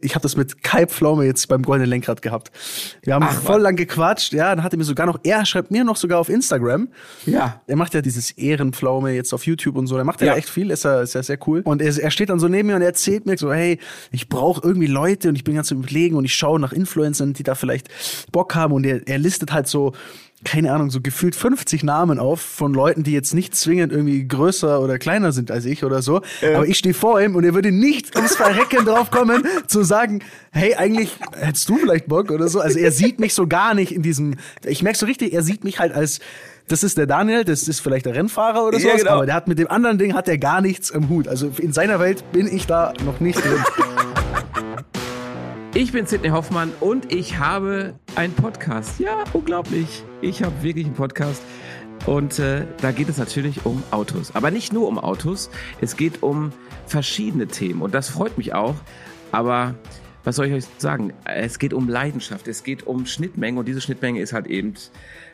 Ich habe das mit Kai Pflaume jetzt beim Goldenen Lenkrad gehabt. Wir haben Ach, voll Mann. lang gequatscht. Ja, dann hat er mir sogar noch, er schreibt mir noch sogar auf Instagram. Ja. Er macht ja dieses Ehrenpflaume jetzt auf YouTube und so. Der macht ja, ja echt viel, ist ja, ist ja sehr cool. Und er, er steht dann so neben mir und er erzählt mir so, hey, ich brauche irgendwie Leute und ich bin ganz überlegen und ich schaue nach Influencern, die da vielleicht Bock haben. Und er, er listet halt so keine Ahnung, so gefühlt 50 Namen auf von Leuten, die jetzt nicht zwingend irgendwie größer oder kleiner sind als ich oder so. Äh. Aber ich stehe vor ihm und er würde nicht ums Verrecken drauf kommen, zu sagen, hey, eigentlich hättest du vielleicht Bock oder so. Also er sieht mich so gar nicht in diesem, ich merke so richtig, er sieht mich halt als, das ist der Daniel, das ist vielleicht der Rennfahrer oder so, ja, genau. aber der hat mit dem anderen Ding hat er gar nichts im Hut. Also in seiner Welt bin ich da noch nicht drin. Ich bin Sidney Hoffmann und ich habe einen Podcast. Ja, unglaublich. Ich habe wirklich einen Podcast. Und äh, da geht es natürlich um Autos. Aber nicht nur um Autos. Es geht um verschiedene Themen. Und das freut mich auch. Aber was soll ich euch sagen? Es geht um Leidenschaft. Es geht um Schnittmenge. Und diese Schnittmenge ist halt eben,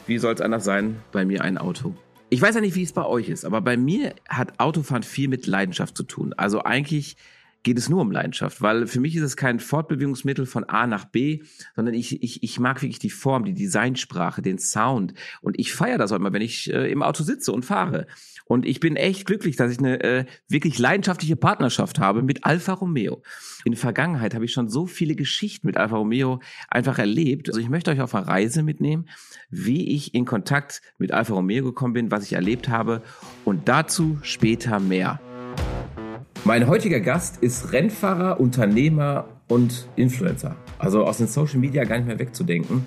wie soll es anders sein, bei mir ein Auto. Ich weiß ja nicht, wie es bei euch ist, aber bei mir hat Autofahren viel mit Leidenschaft zu tun. Also eigentlich geht es nur um Leidenschaft, weil für mich ist es kein Fortbewegungsmittel von A nach B, sondern ich, ich, ich mag wirklich die Form, die Designsprache, den Sound und ich feiere das auch immer, wenn ich äh, im Auto sitze und fahre. Und ich bin echt glücklich, dass ich eine äh, wirklich leidenschaftliche Partnerschaft habe mit Alfa Romeo. In der Vergangenheit habe ich schon so viele Geschichten mit Alfa Romeo einfach erlebt. Also ich möchte euch auf eine Reise mitnehmen, wie ich in Kontakt mit Alfa Romeo gekommen bin, was ich erlebt habe und dazu später mehr. Mein heutiger Gast ist Rennfahrer, Unternehmer und Influencer. Also aus den Social Media gar nicht mehr wegzudenken.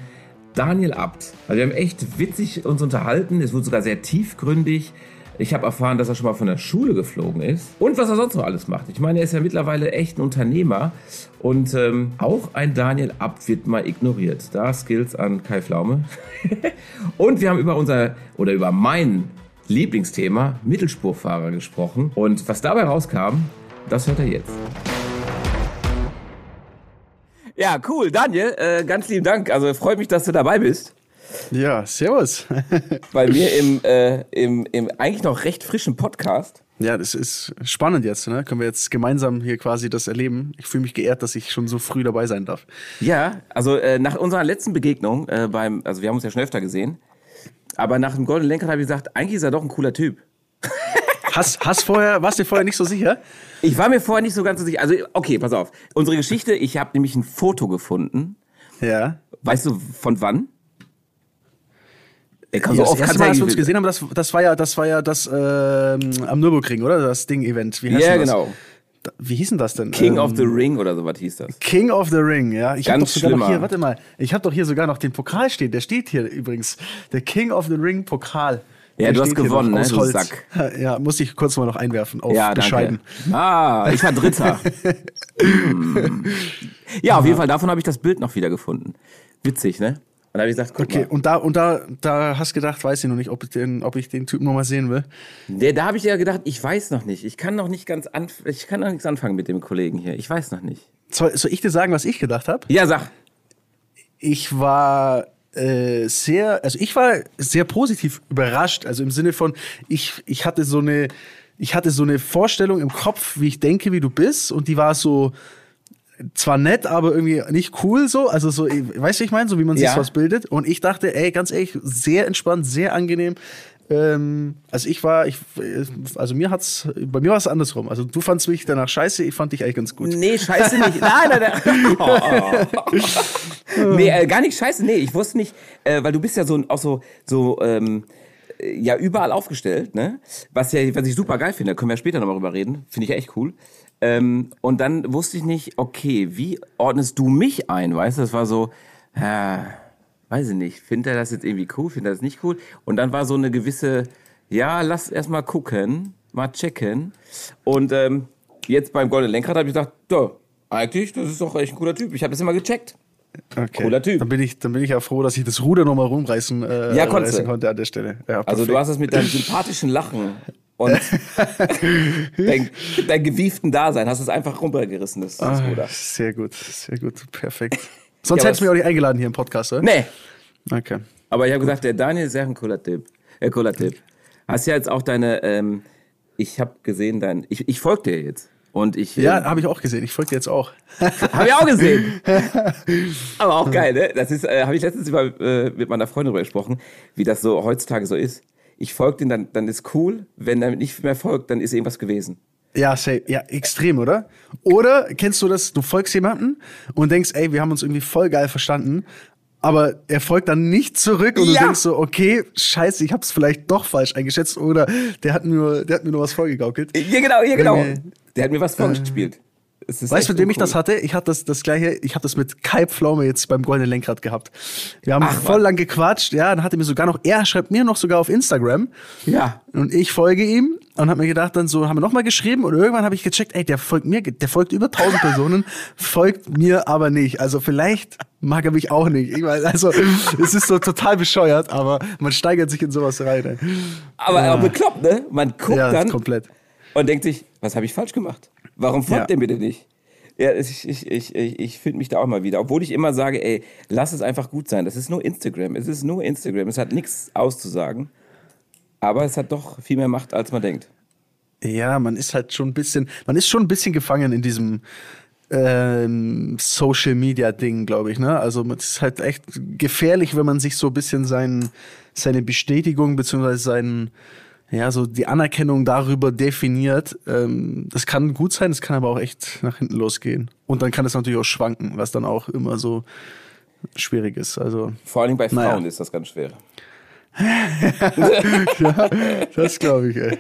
Daniel Abt. Also wir haben echt witzig uns unterhalten. Es wurde sogar sehr tiefgründig. Ich habe erfahren, dass er schon mal von der Schule geflogen ist und was er sonst noch alles macht. Ich meine, er ist ja mittlerweile echt ein Unternehmer und ähm, auch ein Daniel Abt wird mal ignoriert. Da Skills an Kai Flaume. und wir haben über unser oder über mein Lieblingsthema Mittelspurfahrer gesprochen. Und was dabei rauskam, das hört er jetzt. Ja, cool. Daniel, äh, ganz lieben Dank. Also freut mich, dass du dabei bist. Ja, servus. Bei mir im, äh, im, im eigentlich noch recht frischen Podcast. Ja, das ist spannend jetzt. Ne? Können wir jetzt gemeinsam hier quasi das erleben. Ich fühle mich geehrt, dass ich schon so früh dabei sein darf. Ja, also äh, nach unserer letzten Begegnung äh, beim, also wir haben uns ja schon öfter gesehen, aber nach dem Golden Lenkrad habe ich gesagt, eigentlich ist er doch ein cooler Typ. Hast, hast vorher, warst du dir vorher nicht so sicher? Ich war mir vorher nicht so ganz so sicher. Also, okay, pass auf. Unsere Geschichte, ich habe nämlich ein Foto gefunden. Ja. Weißt du, von wann? Ich kann so ja, oft das erste Mal, als wir uns gesehen haben, das, das war ja das, war ja das ähm, am Nürburgring, oder? Das Ding-Event. Ja, yeah, genau. Wie hieß denn das denn? King ähm, of the Ring oder so was hieß das? King of the Ring, ja. Ich Ganz doch sogar noch hier, warte mal, ich habe doch hier sogar noch den Pokal stehen. Der steht hier übrigens. Der King of the Ring Pokal. Ja, du hast gewonnen, ne? Du Sack. Ja, muss ich kurz mal noch einwerfen auf ja, bescheiden. Danke. Ah, ich war Dritter. hm. Ja, auf jeden Fall, davon habe ich das Bild noch wieder gefunden. Witzig, ne? Und da habe ich gesagt, guck okay, mal. und da und da da hast gedacht, weiß ich noch nicht, ob ich den, ob ich den Typen noch mal sehen will. Der, da habe ich ja gedacht, ich weiß noch nicht. Ich kann noch nicht ganz an, ich kann noch nichts anfangen mit dem Kollegen hier. Ich weiß noch nicht. Soll, soll ich dir sagen, was ich gedacht habe? Ja, sag. Ich war äh, sehr, also ich war sehr positiv überrascht. Also im Sinne von, ich ich hatte so eine ich hatte so eine Vorstellung im Kopf, wie ich denke, wie du bist, und die war so zwar nett, aber irgendwie nicht cool so. Also so, weißt du, ich meine, so wie man sich ja. was bildet. Und ich dachte, ey, ganz ehrlich, sehr entspannt, sehr angenehm. Ähm, also ich war, ich, also mir hat's, bei mir war es andersrum. Also du fandst mich danach scheiße, ich fand dich eigentlich ganz gut. Nee, scheiße nicht. Nein, nein, nein. Oh. nee, äh, gar nicht scheiße. Nee, ich wusste nicht, äh, weil du bist ja so auch so, so, ähm, ja überall aufgestellt, ne? Was ja, was ich super geil finde, da können wir später nochmal drüber reden. Finde ich ja echt cool. Ähm, und dann wusste ich nicht, okay, wie ordnest du mich ein? Weißt du, das war so, äh, weiß ich nicht, findet er das jetzt irgendwie cool, findet er das nicht cool? Und dann war so eine gewisse, ja, lass erst mal gucken, mal checken. Und ähm, jetzt beim Golden Lenkrad habe ich gedacht, ja, eigentlich, das ist doch echt ein cooler Typ. Ich habe das immer gecheckt. Okay. Cooler Typ. Dann bin, ich, dann bin ich ja froh, dass ich das Ruder nochmal rumreißen äh, ja, konnte an der Stelle. Ja, also du hast es mit deinem sympathischen Lachen und dein, dein gewieften Dasein hast es einfach runtergerissen, das, das ah, Ruder. Sehr gut, sehr gut, perfekt. Sonst ja, hättest du mich auch nicht eingeladen hier im Podcast, oder? Nee. Okay. Aber ich habe gesagt, der Daniel ist ja ein cooler Typ. Äh, cooler Typ. Hast ja jetzt auch deine, ähm, ich habe gesehen, dein, ich, ich folge dir jetzt. Und ich, ja, ähm, habe ich auch gesehen. Ich folge dir jetzt auch. habe ich auch gesehen. Aber auch geil, ne? Das ist, äh, habe ich letztens über, äh, mit meiner Freundin darüber gesprochen, wie das so heutzutage so ist. Ich folge den, dann, dann ist cool. Wenn er nicht mehr folgt, dann ist irgendwas gewesen. Ja, safe. ja, extrem, oder? Oder kennst du das, du folgst jemanden und denkst, ey, wir haben uns irgendwie voll geil verstanden, aber er folgt dann nicht zurück und ja. du denkst so, okay, scheiße, ich hab's vielleicht doch falsch eingeschätzt oder der hat mir, der hat mir nur was vorgegaukelt. Ja, genau, ja, genau. Der hat mir was vorgespielt. Äh, Weißt du, mit wem ich das hatte? Ich hatte das, das gleiche, ich habe das mit Kai Pflaume jetzt beim Goldenen Lenkrad gehabt. Wir haben Ach, voll lang gequatscht, ja, dann hat er mir sogar noch, er schreibt mir noch sogar auf Instagram. Ja. Und ich folge ihm und habe mir gedacht, dann so, haben wir nochmal geschrieben und irgendwann habe ich gecheckt, ey, der folgt mir, der folgt über 1000 Personen, folgt mir aber nicht. Also vielleicht mag er mich auch nicht. Ich weiß, also es ist so total bescheuert, aber man steigert sich in sowas rein. Ey. Aber ja. auch bekloppt, ne? Man guckt ja, dann komplett. und denkt sich, was habe ich falsch gemacht? Warum folgt ja. der mir denn nicht? Ja, ich, ich, ich, ich finde mich da auch mal wieder. Obwohl ich immer sage, ey, lass es einfach gut sein. Das ist nur Instagram. Es ist nur Instagram. Es hat nichts auszusagen. Aber es hat doch viel mehr Macht, als man denkt. Ja, man ist halt schon ein bisschen, man ist schon ein bisschen gefangen in diesem ähm, Social Media Ding, glaube ich. Ne? Also es ist halt echt gefährlich, wenn man sich so ein bisschen sein, seine Bestätigung beziehungsweise seinen ja, so die Anerkennung darüber definiert. Ähm, das kann gut sein, das kann aber auch echt nach hinten losgehen. Und dann kann es natürlich auch schwanken, was dann auch immer so schwierig ist. Also, Vor allem bei Frauen naja. ist das ganz schwer. ja, das glaube ich, ey.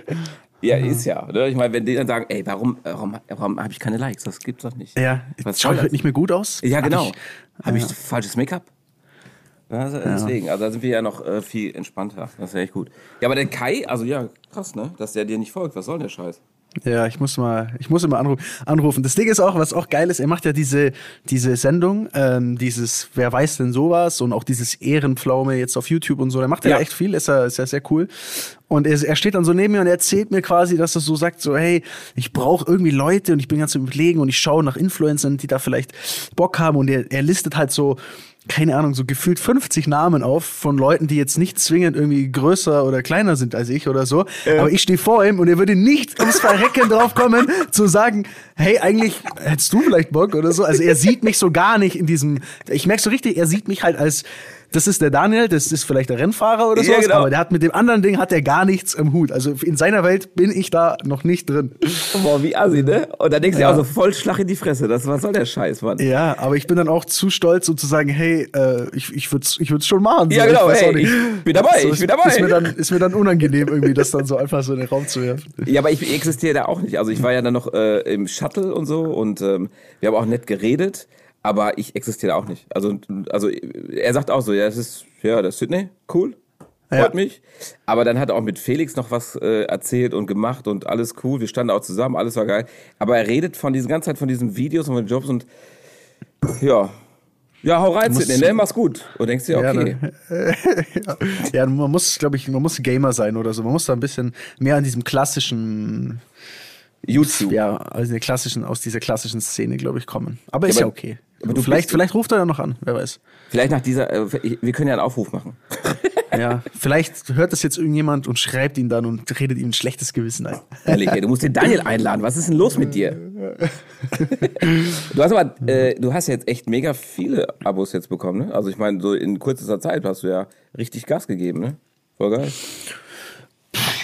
Ja, ist ja. Oder? Ich meine, wenn die dann sagen, ey, warum, warum, warum habe ich keine Likes? Das gibt's doch nicht. Ja, Was schaue ich heute nicht mehr gut aus? Ja, genau. Habe ich, hab ich falsches Make-up? Also deswegen, also da sind wir ja noch äh, viel entspannter. Das ist ja echt gut. Ja, aber der Kai, also ja, krass, ne? Dass der dir nicht folgt. Was soll der Scheiß? Ja, ich muss mal, ich muss immer anrufen. Das Ding ist auch, was auch geil ist, er macht ja diese, diese Sendung, ähm, dieses Wer weiß denn sowas und auch dieses Ehrenpflaume jetzt auf YouTube und so. Der macht ja, ja echt viel, ist ja, ist ja sehr cool. Und er, er steht dann so neben mir und er erzählt mir quasi, dass er so sagt, so, hey, ich brauche irgendwie Leute und ich bin ganz überlegen und ich schaue nach Influencern, die da vielleicht Bock haben und er, er listet halt so keine Ahnung, so gefühlt 50 Namen auf von Leuten, die jetzt nicht zwingend irgendwie größer oder kleiner sind als ich oder so. Äh. Aber ich stehe vor ihm und er würde nicht ums Verrecken drauf kommen, zu sagen, hey, eigentlich hättest du vielleicht Bock oder so. Also er sieht mich so gar nicht in diesem, ich merke so richtig, er sieht mich halt als das ist der Daniel, das ist vielleicht der Rennfahrer oder so, ja, genau. aber der hat mit dem anderen Ding hat er gar nichts im Hut. Also in seiner Welt bin ich da noch nicht drin. Boah, wie assi, ne? Und dann denkst du ja. auch so voll Schlag in die Fresse. Das, was soll der Scheiß, Mann? Ja, aber ich bin dann auch zu stolz, um zu sagen, hey, äh, ich, ich würde es ich würd's schon machen. Ja, genau, ich, hey, ich bin dabei, so, ich bin dabei. Ist mir, dann, ist mir dann unangenehm, irgendwie das dann so einfach so in den Raum zu werfen. Ja, aber ich existiere da auch nicht. Also ich war ja dann noch äh, im Shuttle und so und ähm, wir haben auch nett geredet aber ich existiere auch nicht. Also, also er sagt auch so, ja, das ist, ja, das ist Sydney, cool, freut ja. mich. Aber dann hat er auch mit Felix noch was äh, erzählt und gemacht und alles cool. Wir standen auch zusammen, alles war geil. Aber er redet von diesen ganze Zeit von diesen Videos und von den Jobs und ja. Ja, hau rein, Sydney, ne? Mach's gut. Und denkst dir, okay. Ja, ne? ja, man muss, glaube ich, man muss Gamer sein oder so. Man muss da ein bisschen mehr an diesem klassischen YouTube. Ja, also der klassischen, aus dieser klassischen Szene, glaube ich, kommen. Aber ja, ist aber, ja okay. Aber du vielleicht, vielleicht ruft er ja noch an, wer weiß. Vielleicht nach dieser, äh, wir können ja einen Aufruf machen. ja, vielleicht hört das jetzt irgendjemand und schreibt ihn dann und redet ihm ein schlechtes Gewissen ein. Ehrlich, ey, du musst den Daniel einladen. Was ist denn los mit dir? du hast aber, äh, du hast jetzt echt mega viele Abos jetzt bekommen, ne? Also ich meine, so in kurzer Zeit hast du ja richtig Gas gegeben, ne? Voll geil.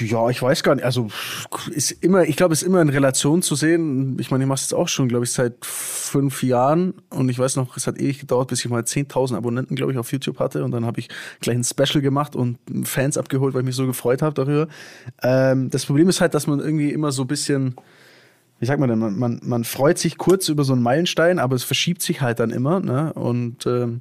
Ja, ich weiß gar nicht. Also ist immer, ich glaube, es ist immer in Relation zu sehen. Ich meine, ich mache es auch schon, glaube ich, seit fünf Jahren und ich weiß noch, es hat ewig gedauert, bis ich mal 10.000 Abonnenten, glaube ich, auf YouTube hatte und dann habe ich gleich ein Special gemacht und Fans abgeholt, weil ich mich so gefreut habe darüber. Ähm, das Problem ist halt, dass man irgendwie immer so ein bisschen wie sagt man denn, man, man, man freut sich kurz über so einen Meilenstein, aber es verschiebt sich halt dann immer. Ne? Und ähm,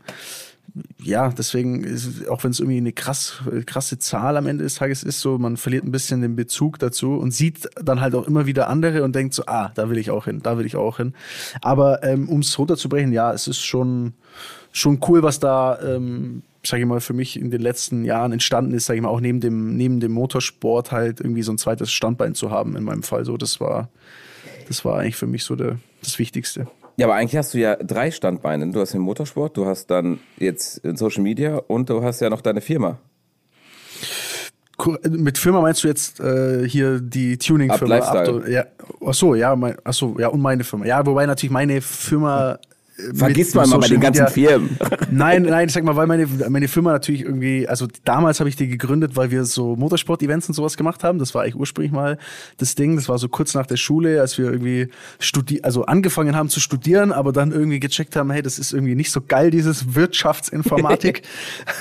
ja, deswegen, ist, auch wenn es irgendwie eine krass, krasse Zahl am Ende des Tages ist, so, man verliert ein bisschen den Bezug dazu und sieht dann halt auch immer wieder andere und denkt so, ah, da will ich auch hin, da will ich auch hin. Aber ähm, um es runterzubrechen, ja, es ist schon, schon cool, was da, ähm, sage ich mal, für mich in den letzten Jahren entstanden ist, sage ich mal, auch neben dem, neben dem Motorsport halt irgendwie so ein zweites Standbein zu haben, in meinem Fall. So, das war, das war eigentlich für mich so der, das Wichtigste. Ja, aber eigentlich hast du ja drei Standbeine. Du hast den Motorsport, du hast dann jetzt Social Media und du hast ja noch deine Firma. Mit Firma meinst du jetzt äh, hier die Tuning-Firma? Ja, ach so, ja, mein, ach so, ja, und meine Firma. Ja, wobei natürlich meine Firma Vergisst man mal bei den ganzen Media. Firmen. Nein, nein, ich sag mal, weil meine, meine Firma natürlich irgendwie, also damals habe ich die gegründet, weil wir so Motorsport-Events und sowas gemacht haben. Das war eigentlich ursprünglich mal das Ding. Das war so kurz nach der Schule, als wir irgendwie studi also angefangen haben zu studieren, aber dann irgendwie gecheckt haben, hey, das ist irgendwie nicht so geil, dieses Wirtschaftsinformatik.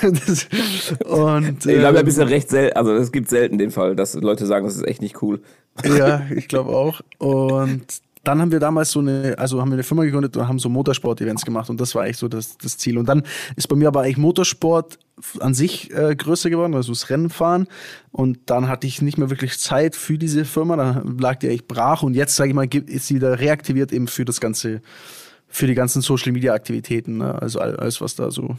das, und, ich glaube, ähm, ein bisschen recht selten, also es gibt selten den Fall, dass Leute sagen, das ist echt nicht cool. Ja, ich glaube auch. Und dann haben wir damals so eine, also haben wir eine Firma gegründet und haben so Motorsport-Events gemacht und das war eigentlich so das, das Ziel. Und dann ist bei mir aber eigentlich Motorsport an sich äh, größer geworden, also das Rennenfahren. Und dann hatte ich nicht mehr wirklich Zeit für diese Firma, dann lag die echt brach und jetzt, sage ich mal, ist sie wieder reaktiviert eben für das ganze, für die ganzen Social-Media-Aktivitäten, ne? also alles, was da so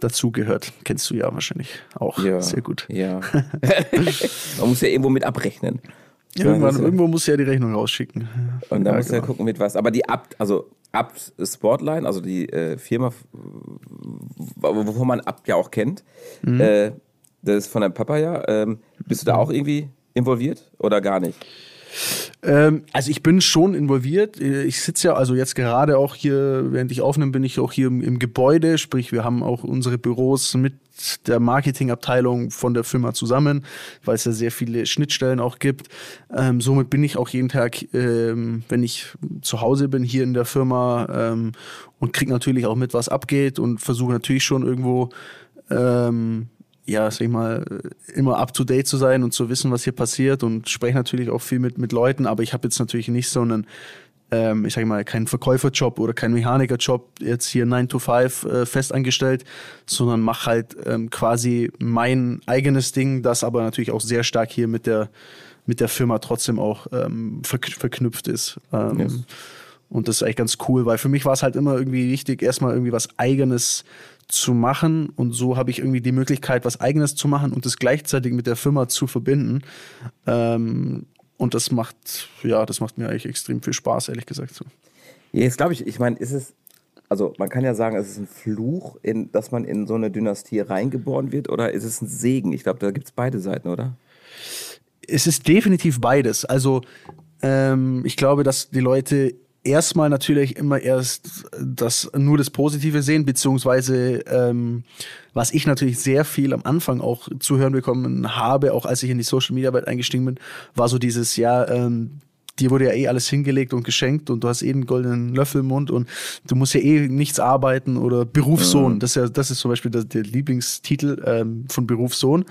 dazugehört. Kennst du ja wahrscheinlich auch ja, sehr gut. Ja. Man muss ja irgendwo mit abrechnen. Irgendwann, irgendwo muss ja die Rechnung rausschicken. Und dann ja, muss genau. ja gucken, mit was. Aber die Abt, also Abt Sportline, also die äh, Firma, wovon man Abt ja auch kennt, mhm. äh, das ist von deinem Papa ja. Ähm, bist du da auch irgendwie involviert oder gar nicht? Ähm, also ich bin schon involviert. Ich sitze ja also jetzt gerade auch hier, während ich aufnehme, bin ich auch hier im, im, Gebäude. Sprich, wir haben auch unsere Büros mit der Marketingabteilung von der Firma zusammen, weil es ja sehr viele Schnittstellen auch gibt. Ähm, somit bin ich auch jeden Tag, ähm, wenn ich zu Hause bin, hier in der Firma ähm, und kriege natürlich auch mit, was abgeht und versuche natürlich schon irgendwo ähm, ja, sag ich mal, immer up to date zu sein und zu wissen, was hier passiert und spreche natürlich auch viel mit, mit Leuten, aber ich habe jetzt natürlich nicht so einen, ähm, ich sag mal, keinen Verkäuferjob oder keinen Mechanikerjob jetzt hier 9 to 5 äh, fest angestellt, sondern mache halt ähm, quasi mein eigenes Ding, das aber natürlich auch sehr stark hier mit der, mit der Firma trotzdem auch ähm, verknüpft ist. Ähm, yes. Und das ist eigentlich ganz cool, weil für mich war es halt immer irgendwie wichtig, erstmal irgendwie was Eigenes zu machen. Und so habe ich irgendwie die Möglichkeit, was Eigenes zu machen und das gleichzeitig mit der Firma zu verbinden. Ähm, und das macht, ja, das macht mir eigentlich extrem viel Spaß, ehrlich gesagt. So. Jetzt glaube ich, ich meine, ist es, also man kann ja sagen, es ist ein Fluch, in, dass man in so eine Dynastie reingeboren wird, oder ist es ein Segen? Ich glaube, da gibt es beide Seiten, oder? Es ist definitiv beides. Also ähm, ich glaube, dass die Leute erstmal natürlich immer erst das nur das Positive sehen, beziehungsweise ähm, was ich natürlich sehr viel am Anfang auch zu hören bekommen habe, auch als ich in die Social Media Welt eingestiegen bin, war so dieses, ja, ähm, dir wurde ja eh alles hingelegt und geschenkt und du hast eh einen goldenen Löffel im Mund und du musst ja eh nichts arbeiten oder Berufssohn. Mhm. Das ist ja, das ist zum Beispiel der, der Lieblingstitel ähm, von Berufssohn.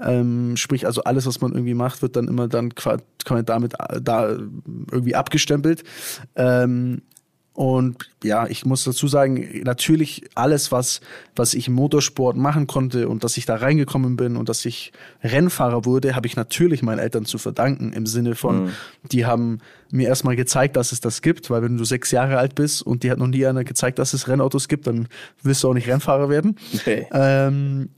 Ähm, sprich, also alles, was man irgendwie macht, wird dann immer dann kann man damit äh, da irgendwie abgestempelt. Ähm, und ja, ich muss dazu sagen, natürlich alles, was, was ich im Motorsport machen konnte und dass ich da reingekommen bin und dass ich Rennfahrer wurde, habe ich natürlich meinen Eltern zu verdanken. Im Sinne von, mhm. die haben mir erstmal gezeigt, dass es das gibt, weil wenn du sechs Jahre alt bist und die hat noch nie einer gezeigt, dass es Rennautos gibt, dann wirst du auch nicht Rennfahrer werden. Okay. Ähm,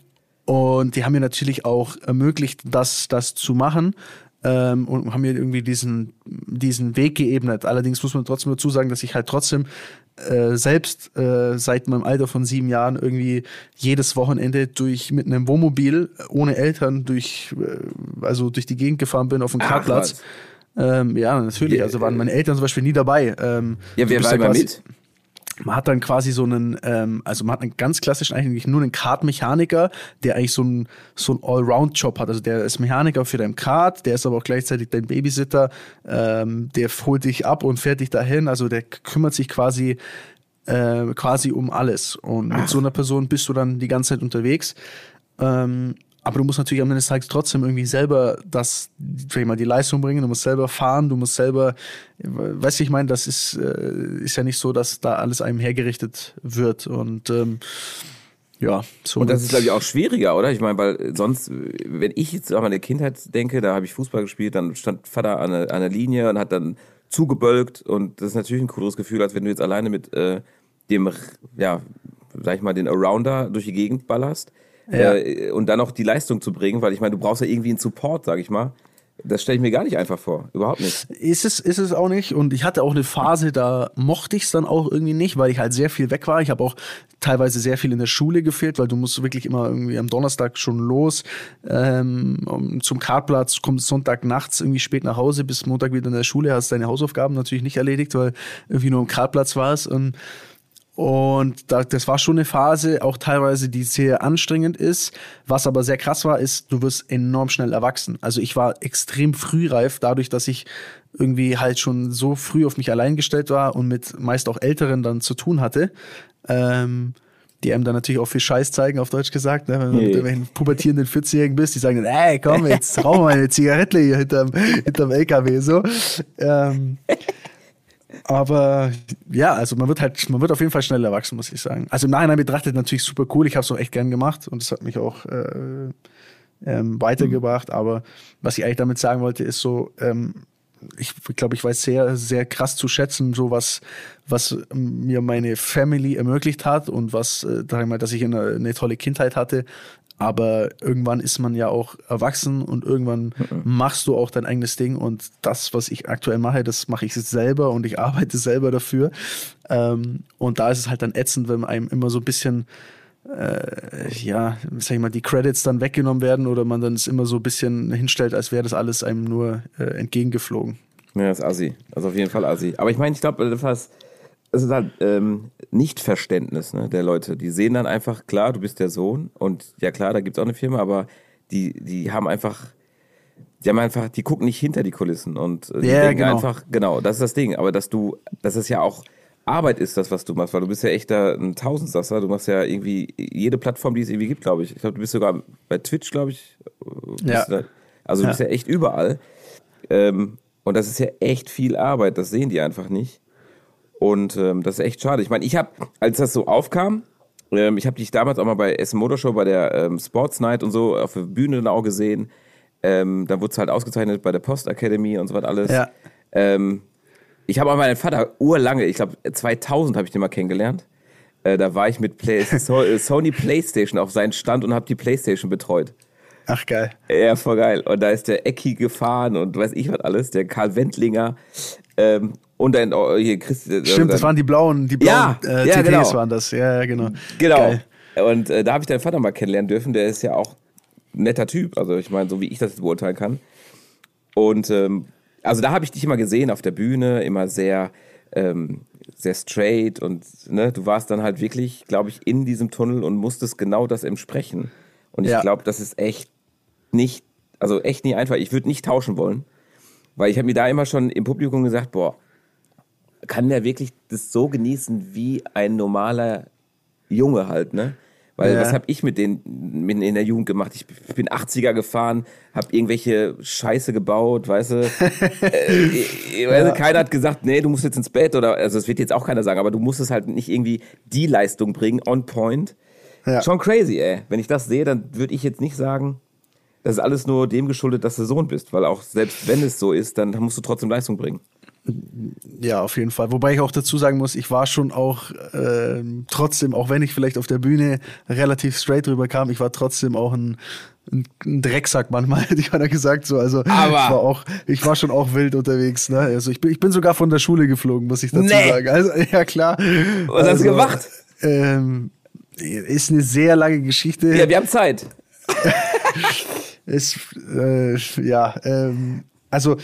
und die haben mir natürlich auch ermöglicht, das, das zu machen ähm, und haben mir irgendwie diesen, diesen Weg geebnet. Allerdings muss man trotzdem dazu sagen, dass ich halt trotzdem äh, selbst äh, seit meinem Alter von sieben Jahren irgendwie jedes Wochenende durch mit einem Wohnmobil ohne Eltern durch äh, also durch die Gegend gefahren bin auf dem Kartplatz. Ähm, ja, natürlich. Also waren meine Eltern zum Beispiel nie dabei. Ähm, ja, wer war immer mit? Man hat dann quasi so einen, ähm, also man hat einen ganz klassischen eigentlich nur einen Kartmechaniker, der eigentlich so einen, so einen Allround-Job hat. Also der ist Mechaniker für dein Kart, der ist aber auch gleichzeitig dein Babysitter, ähm, der holt dich ab und fährt dich dahin. Also der kümmert sich quasi äh, quasi um alles. Und mit so einer Person bist du dann die ganze Zeit unterwegs. Ähm, aber du musst natürlich am Ende des Tages trotzdem irgendwie selber das, sag ich mal, die Leistung bringen. Du musst selber fahren, du musst selber, weißt du, ich meine, das ist, äh, ist ja nicht so, dass da alles einem hergerichtet wird. Und ähm, ja, so. Und das ist, glaube ich, auch schwieriger, oder? Ich meine, weil sonst, wenn ich jetzt an meine Kindheit denke, da habe ich Fußball gespielt, dann stand Vater an der, an der Linie und hat dann zugebölkt. Und das ist natürlich ein cooles Gefühl, als wenn du jetzt alleine mit äh, dem, ja, sag ich mal, den Arounder durch die Gegend ballerst ja. äh, und dann auch die Leistung zu bringen, weil ich meine, du brauchst ja irgendwie einen Support, sag ich mal. Das stelle ich mir gar nicht einfach vor. Überhaupt nicht. Ist es, ist es auch nicht. Und ich hatte auch eine Phase, da mochte ich es dann auch irgendwie nicht, weil ich halt sehr viel weg war. Ich habe auch teilweise sehr viel in der Schule gefehlt, weil du musst wirklich immer irgendwie am Donnerstag schon los ähm, zum Kartplatz, kommst Sonntag nachts irgendwie spät nach Hause, bis Montag wieder in der Schule, hast deine Hausaufgaben natürlich nicht erledigt, weil irgendwie nur am Kartplatz warst. Und und da, das war schon eine Phase, auch teilweise, die sehr anstrengend ist. Was aber sehr krass war, ist, du wirst enorm schnell erwachsen. Also ich war extrem frühreif, dadurch, dass ich irgendwie halt schon so früh auf mich allein gestellt war und mit meist auch Älteren dann zu tun hatte. Ähm, die einem dann natürlich auch viel Scheiß zeigen, auf Deutsch gesagt, ne? wenn du hey. mit irgendwelchen pubertierenden 40-Jährigen bist, die sagen dann, ey, komm, jetzt rauchen wir eine Zigarette hier hinterm, hinterm LKW, so. Ähm, aber ja, also man wird halt, man wird auf jeden Fall schnell erwachsen, muss ich sagen. Also im Nachhinein betrachtet natürlich super cool. Ich habe es auch echt gern gemacht und es hat mich auch äh, ähm, weitergebracht. Mhm. Aber was ich eigentlich damit sagen wollte, ist so, ähm, ich glaube, ich weiß sehr, sehr krass zu schätzen, so was, was mir meine Family ermöglicht hat und was, äh, mal, dass ich eine, eine tolle Kindheit hatte. Aber irgendwann ist man ja auch erwachsen und irgendwann mhm. machst du auch dein eigenes Ding. Und das, was ich aktuell mache, das mache ich selber und ich arbeite selber dafür. Ähm, und da ist es halt dann ätzend, wenn einem immer so ein bisschen, äh, ja, sag ich mal, die Credits dann weggenommen werden oder man dann es immer so ein bisschen hinstellt, als wäre das alles einem nur äh, entgegengeflogen. Ja, das ist assi. Also auf jeden Fall assi. Aber ich meine, ich glaube, was es ist halt ähm, Nichtverständnis ne, der Leute. Die sehen dann einfach, klar, du bist der Sohn und ja klar, da gibt es auch eine Firma, aber die, die haben einfach, die haben einfach, die gucken nicht hinter die Kulissen und äh, die ja, denken genau. einfach, genau, das ist das Ding. Aber dass du, dass es ja auch Arbeit ist, das, was du machst, weil du bist ja echt da ein Tausendsasser. Du machst ja irgendwie jede Plattform, die es irgendwie gibt, glaube ich. Ich glaube, du bist sogar bei Twitch, glaube ich. Ja. Da, also du ja. bist ja echt überall. Ähm, und das ist ja echt viel Arbeit, das sehen die einfach nicht. Und ähm, das ist echt schade. Ich meine, ich habe, als das so aufkam, ähm, ich habe dich damals auch mal bei S Motor Show, bei der ähm, Sports Night und so auf der Bühne dann auch gesehen. Ähm, dann wurde es halt ausgezeichnet bei der Post Academy und so was alles. Ja. Ähm, ich habe auch meinen Vater urlange, ich glaube 2000 habe ich den mal kennengelernt. Äh, da war ich mit Play so äh, Sony PlayStation auf seinen Stand und habe die PlayStation betreut. Ach geil. Ja, voll geil. Und da ist der Ecki gefahren und weiß ich was alles, der Karl Wendlinger. Ähm, und dann oh, hier Chris. Äh, Stimmt, das waren die blauen, die blauen ja, äh, ja, TTs genau. waren das. Ja, genau. Genau. Geil. Und äh, da habe ich deinen Vater mal kennenlernen dürfen. Der ist ja auch ein netter Typ. Also ich meine, so wie ich das beurteilen kann. Und ähm, also da habe ich dich immer gesehen auf der Bühne, immer sehr, ähm, sehr straight und ne, du warst dann halt wirklich, glaube ich, in diesem Tunnel und musstest genau das entsprechen. Und ich ja. glaube, das ist echt nicht, also echt nie einfach. Ich würde nicht tauschen wollen, weil ich habe mir da immer schon im Publikum gesagt, boah, kann der wirklich das so genießen wie ein normaler Junge halt, ne? Weil ja. was habe ich mit den mit in der Jugend gemacht? Ich bin 80er gefahren, habe irgendwelche Scheiße gebaut, weißt du? äh, ich, ja. Keiner hat gesagt, nee, du musst jetzt ins Bett oder also das wird jetzt auch keiner sagen, aber du musst es halt nicht irgendwie die Leistung bringen, on point. Ja. Schon crazy, ey. Wenn ich das sehe, dann würde ich jetzt nicht sagen, das ist alles nur dem geschuldet, dass du Sohn bist, weil auch selbst wenn es so ist, dann musst du trotzdem Leistung bringen. Ja, auf jeden Fall. Wobei ich auch dazu sagen muss, ich war schon auch äh, trotzdem, auch wenn ich vielleicht auf der Bühne relativ straight drüber kam, ich war trotzdem auch ein, ein, ein Drecksack manchmal, hätte ich mal gesagt. So, also Aber ich war auch, ich war schon auch wild unterwegs. Ne? Also ich bin, ich bin sogar von der Schule geflogen, muss ich dazu nee. sagen. Also ja klar. Was also, hast du also, gemacht? Ähm, ist eine sehr lange Geschichte. Ja, wir haben Zeit. ist äh, ja ähm, also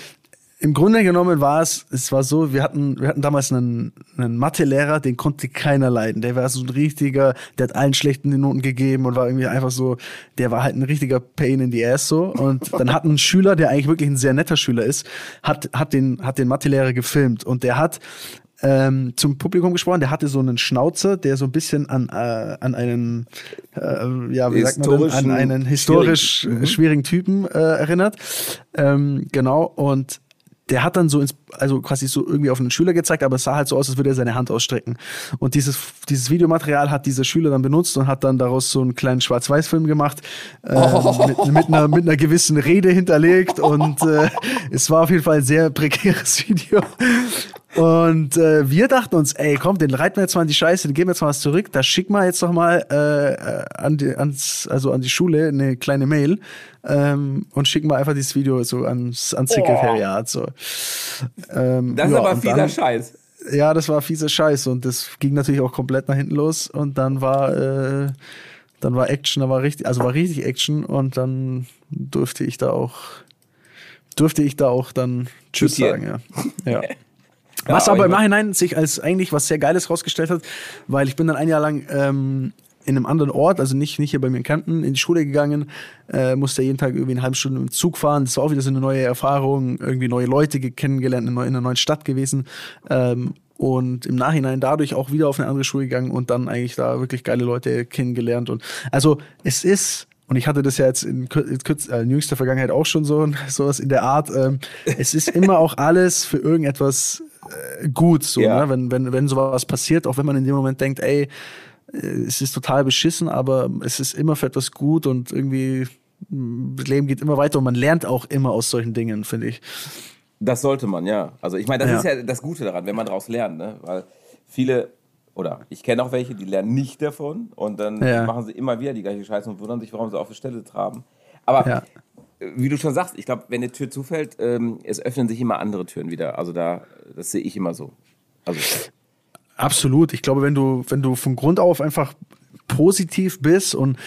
im Grunde genommen war es, es war so, wir hatten, wir hatten damals einen, einen Mathelehrer, den konnte keiner leiden. Der war so ein richtiger, der hat allen schlechten Noten gegeben und war irgendwie einfach so, der war halt ein richtiger Pain in the ass so. Und dann hat ein Schüler, der eigentlich wirklich ein sehr netter Schüler ist, hat, hat den, hat den Mathelehrer gefilmt und der hat ähm, zum Publikum gesprochen, der hatte so einen Schnauzer, der so ein bisschen an, äh, an einen, äh, ja, wie sagt man denn, an einen historisch schwierigen, mhm. schwierigen Typen äh, erinnert. Ähm, genau, und der hat dann so ins, also quasi so irgendwie auf einen Schüler gezeigt, aber es sah halt so aus, als würde er seine Hand ausstrecken. Und dieses, dieses Videomaterial hat dieser Schüler dann benutzt und hat dann daraus so einen kleinen Schwarz-Weiß-Film gemacht, äh, oh. mit, mit, einer, mit einer gewissen Rede hinterlegt. Und äh, es war auf jeden Fall ein sehr prekäres Video. Und äh, wir dachten uns, ey, komm, den reiten wir jetzt mal in die Scheiße, den geben wir jetzt mal was zurück. Da schicken wir jetzt noch mal äh, an die, ans, also an die Schule eine kleine Mail ähm, und schicken wir einfach dieses Video so ans, ans Sekretariat. So. Ähm, das ist ja, aber fieser dann, Scheiß. Ja, das war fieser Scheiß und das ging natürlich auch komplett nach hinten los und dann war äh, dann war Action, da war richtig, also war richtig Action und dann durfte ich da auch durfte ich da auch dann Tschüss sagen, ja. ja. Was ja, aber im Nachhinein sich als eigentlich was sehr Geiles rausgestellt hat, weil ich bin dann ein Jahr lang ähm, in einem anderen Ort, also nicht, nicht hier bei mir in Kanten, in die Schule gegangen, äh, musste jeden Tag irgendwie eine halbe Stunde im Zug fahren. Das war auch wieder so eine neue Erfahrung, irgendwie neue Leute kennengelernt, in einer neuen Stadt gewesen. Ähm, und im Nachhinein dadurch auch wieder auf eine andere Schule gegangen und dann eigentlich da wirklich geile Leute kennengelernt. Und also es ist und ich hatte das ja jetzt in, äh, in jüngster Vergangenheit auch schon so sowas in der Art. Ähm, es ist immer auch alles für irgendetwas äh, gut, so, ja. ne? wenn, wenn, wenn sowas passiert, auch wenn man in dem Moment denkt, ey, äh, es ist total beschissen, aber es ist immer für etwas gut und irgendwie das Leben geht immer weiter und man lernt auch immer aus solchen Dingen, finde ich. Das sollte man, ja. Also ich meine, das ja. ist ja das Gute daran, wenn man daraus lernt, ne? Weil viele, oder ich kenne auch welche, die lernen nicht davon und dann ja. machen sie immer wieder die gleiche Scheiße und wundern sich, warum sie auf der Stelle traben. Aber ja wie du schon sagst, ich glaube, wenn eine Tür zufällt, ähm, es öffnen sich immer andere Türen wieder. Also da, das sehe ich immer so. Also. Absolut. Ich glaube, wenn du, wenn du von Grund auf einfach positiv bist und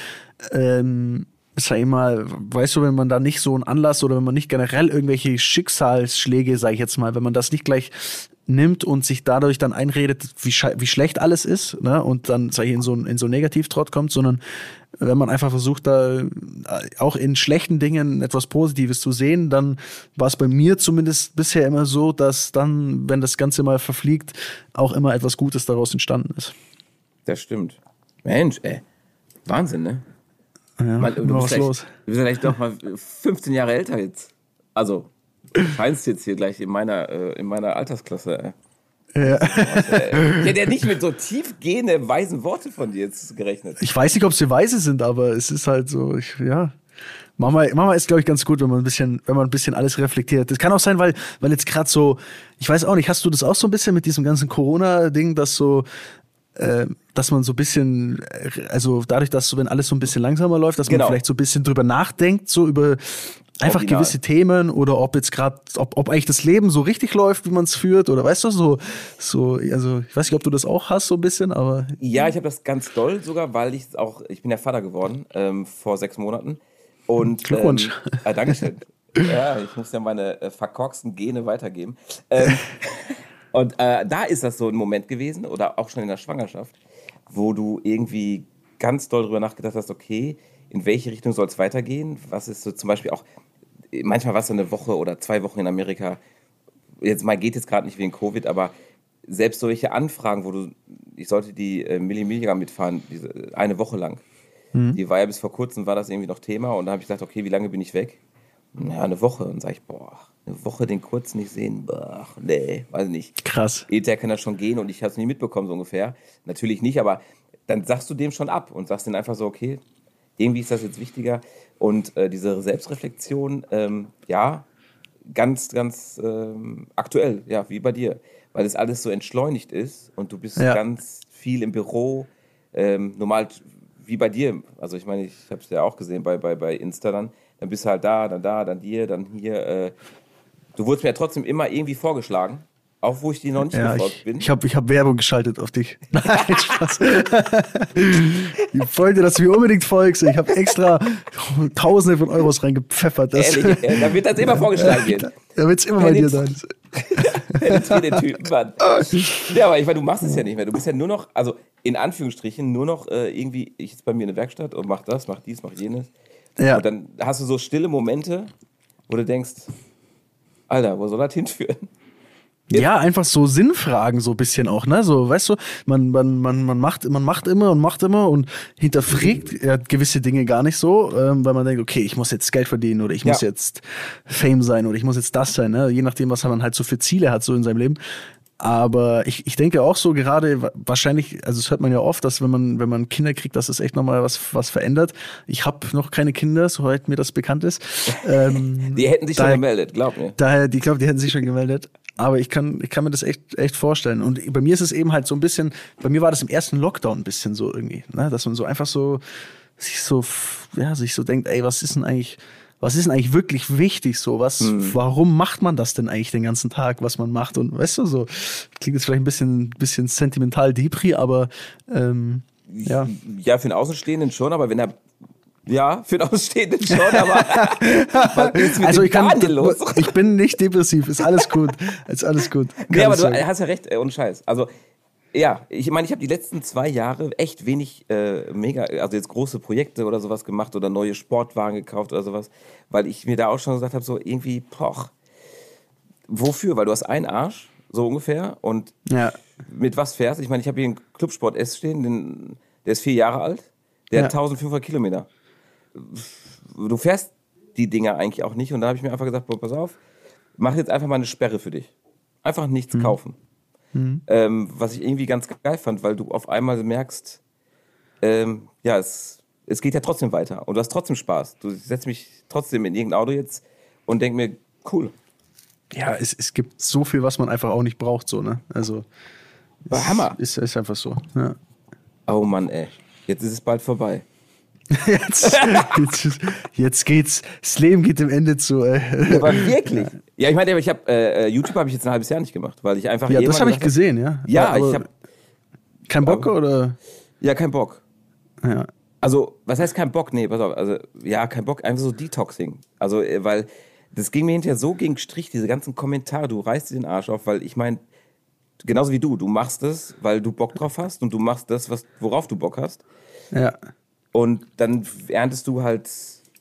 ähm, sag ich mal, weißt du, wenn man da nicht so einen Anlass oder wenn man nicht generell irgendwelche Schicksalsschläge, sag ich jetzt mal, wenn man das nicht gleich nimmt und sich dadurch dann einredet, wie, wie schlecht alles ist, ne, und dann, sag ich, in so, in so Negativtrott kommt, sondern wenn man einfach versucht, da äh, auch in schlechten Dingen etwas Positives zu sehen, dann war es bei mir zumindest bisher immer so, dass dann, wenn das Ganze mal verfliegt, auch immer etwas Gutes daraus entstanden ist. Das stimmt. Mensch, ey. Wahnsinn, ne? Ja, mal, du, bist los. du bist vielleicht doch mal 15 Jahre älter jetzt. Also, scheinst jetzt hier gleich in meiner, äh, in meiner Altersklasse. Ja. Ich hätte ja nicht mit so tiefgehenden, weisen Worte von dir jetzt gerechnet. Ich weiß nicht, ob sie weise sind, aber es ist halt so, ich, ja. Mama, Mama ist, glaube ich, ganz gut, wenn man ein bisschen, wenn man ein bisschen alles reflektiert. Das kann auch sein, weil, weil jetzt gerade so, ich weiß auch nicht, hast du das auch so ein bisschen mit diesem ganzen Corona-Ding, dass so, äh, dass man so ein bisschen, also dadurch, dass so, wenn alles so ein bisschen langsamer läuft, dass genau. man vielleicht so ein bisschen drüber nachdenkt, so über einfach Original. gewisse Themen oder ob jetzt gerade, ob, ob eigentlich das Leben so richtig läuft, wie man es führt oder weißt du, so, so, also ich weiß nicht, ob du das auch hast, so ein bisschen, aber. Ja, ich habe das ganz doll sogar, weil ich auch, ich bin ja Vater geworden ähm, vor sechs Monaten. Und, Glückwunsch. Ähm, äh, Dankeschön. ja, ich muss ja meine äh, verkorksten Gene weitergeben. Ähm, und äh, da ist das so ein Moment gewesen, oder auch schon in der Schwangerschaft, wo du irgendwie ganz doll drüber nachgedacht hast, okay, in welche Richtung soll es weitergehen? Was ist so zum Beispiel auch, manchmal war es so eine Woche oder zwei Wochen in Amerika, jetzt mal geht jetzt gerade nicht wegen Covid, aber selbst solche Anfragen, wo du, ich sollte die äh, Milli mitfahren, diese, eine Woche lang. Mhm. Die war ja bis vor kurzem, war das irgendwie noch Thema und da habe ich gesagt, okay, wie lange bin ich weg? Ja, eine Woche. Und sage ich, boah, eine Woche den kurz nicht sehen, boah, nee, weiß nicht. Krass. Ether kann da schon gehen und ich habe es nie mitbekommen, so ungefähr. Natürlich nicht, aber dann sagst du dem schon ab und sagst dann einfach so, okay, irgendwie ist das jetzt wichtiger. Und äh, diese Selbstreflexion, ähm, ja, ganz, ganz ähm, aktuell, ja, wie bei dir, weil es alles so entschleunigt ist und du bist ja. ganz viel im Büro, ähm, normal wie bei dir. Also ich meine, ich habe es ja auch gesehen bei, bei, bei Insta dann. Dann bist du halt da, dann da, dann hier, dann hier. Äh, du wurdest mir ja trotzdem immer irgendwie vorgeschlagen. Auch wo ich dir noch nicht ja, gefolgt ich, bin. Ich habe ich hab Werbung geschaltet auf dich. Nein, Spaß. ich wollte, dass du mir unbedingt folgst. Ich habe extra Tausende von Euros reingepfeffert. Das Ehrlich, äh, da wird das immer vorgeschlagen. Wird. Da wird es immer bei dir sein. den Typen, Mann. Ja, aber ich meine, du machst es ja nicht mehr. Du bist ja nur noch, also in Anführungsstrichen, nur noch äh, irgendwie, ich jetzt bei mir in der Werkstatt und mach das, mach dies, mach jenes. Ja. Und dann hast du so stille Momente, wo du denkst, Alter, wo soll das hinführen? Ja, einfach so Sinnfragen so ein bisschen auch, ne? So, weißt du, man, man, man, man macht, man macht immer und macht immer und hinterfragt ja, gewisse Dinge gar nicht so, ähm, weil man denkt, okay, ich muss jetzt Geld verdienen oder ich muss ja. jetzt Fame sein oder ich muss jetzt das sein, ne? Je nachdem, was man halt so für Ziele hat, so in seinem Leben. Aber ich, ich denke auch so gerade wahrscheinlich, also das hört man ja oft, dass wenn man wenn man Kinder kriegt, dass es echt nochmal was was verändert. Ich habe noch keine Kinder, soweit mir das bekannt ist. Ähm, die hätten sich daher, schon gemeldet, glaub mir. Daher, die glaube, die hätten sich schon gemeldet. Aber ich kann, ich kann mir das echt, echt vorstellen. Und bei mir ist es eben halt so ein bisschen, bei mir war das im ersten Lockdown ein bisschen so irgendwie, ne? dass man so einfach so sich so, ja, sich so denkt, ey, was ist denn eigentlich, was ist denn eigentlich wirklich wichtig so? Was, hm. warum macht man das denn eigentlich den ganzen Tag, was man macht? Und weißt du, so, klingt jetzt vielleicht ein bisschen, bisschen sentimental Depri, aber ähm, ja. Ja, für den Außenstehenden schon, aber wenn er ja, für den Außenstehenden schon, aber also ich kann, los? ich bin nicht depressiv, ist alles gut, ist alles gut. Nee, aber du hast ja recht, ohne Scheiß. Also ja, ich meine, ich habe die letzten zwei Jahre echt wenig äh, mega, also jetzt große Projekte oder sowas gemacht oder neue Sportwagen gekauft oder sowas, weil ich mir da auch schon gesagt habe, so irgendwie, poch, wofür? Weil du hast einen Arsch, so ungefähr, und ja. mit was fährst? Ich meine, ich habe hier einen Clubsport S stehen, den, der ist vier Jahre alt, der ja. hat 1500 Kilometer. Du fährst die Dinger eigentlich auch nicht und da habe ich mir einfach gesagt, pass auf, mach jetzt einfach mal eine Sperre für dich. Einfach nichts mhm. kaufen. Mhm. Ähm, was ich irgendwie ganz geil fand, weil du auf einmal merkst, ähm, ja, es, es geht ja trotzdem weiter und du hast trotzdem Spaß. Du setzt mich trotzdem in irgendein Auto jetzt und denk mir, cool. Ja, es, es gibt so viel, was man einfach auch nicht braucht, so, ne? Also. Hammer. Ist, ist einfach so, ja. Oh Mann, ey. Jetzt ist es bald vorbei. Jetzt, jetzt, jetzt, geht's, das Leben geht dem Ende zu. Ey. Ja, aber wirklich. Ja, ich meine, ich habe äh, äh, YouTube habe ich jetzt ein halbes Jahr nicht gemacht, weil ich einfach. Ja, das habe ich gesehen, ja. Ja, aber ich habe. Kein Bock aber, oder? Ja, kein Bock. Ja. Also, was heißt kein Bock? Nee, pass auf. Also, ja, kein Bock, einfach so Detoxing. Also, äh, weil das ging mir hinterher so gegen Strich, diese ganzen Kommentare. Du reißt dir den Arsch auf, weil ich meine, genauso wie du, du machst es, weil du Bock drauf hast und du machst das, was, worauf du Bock hast. Ja. Und dann erntest du halt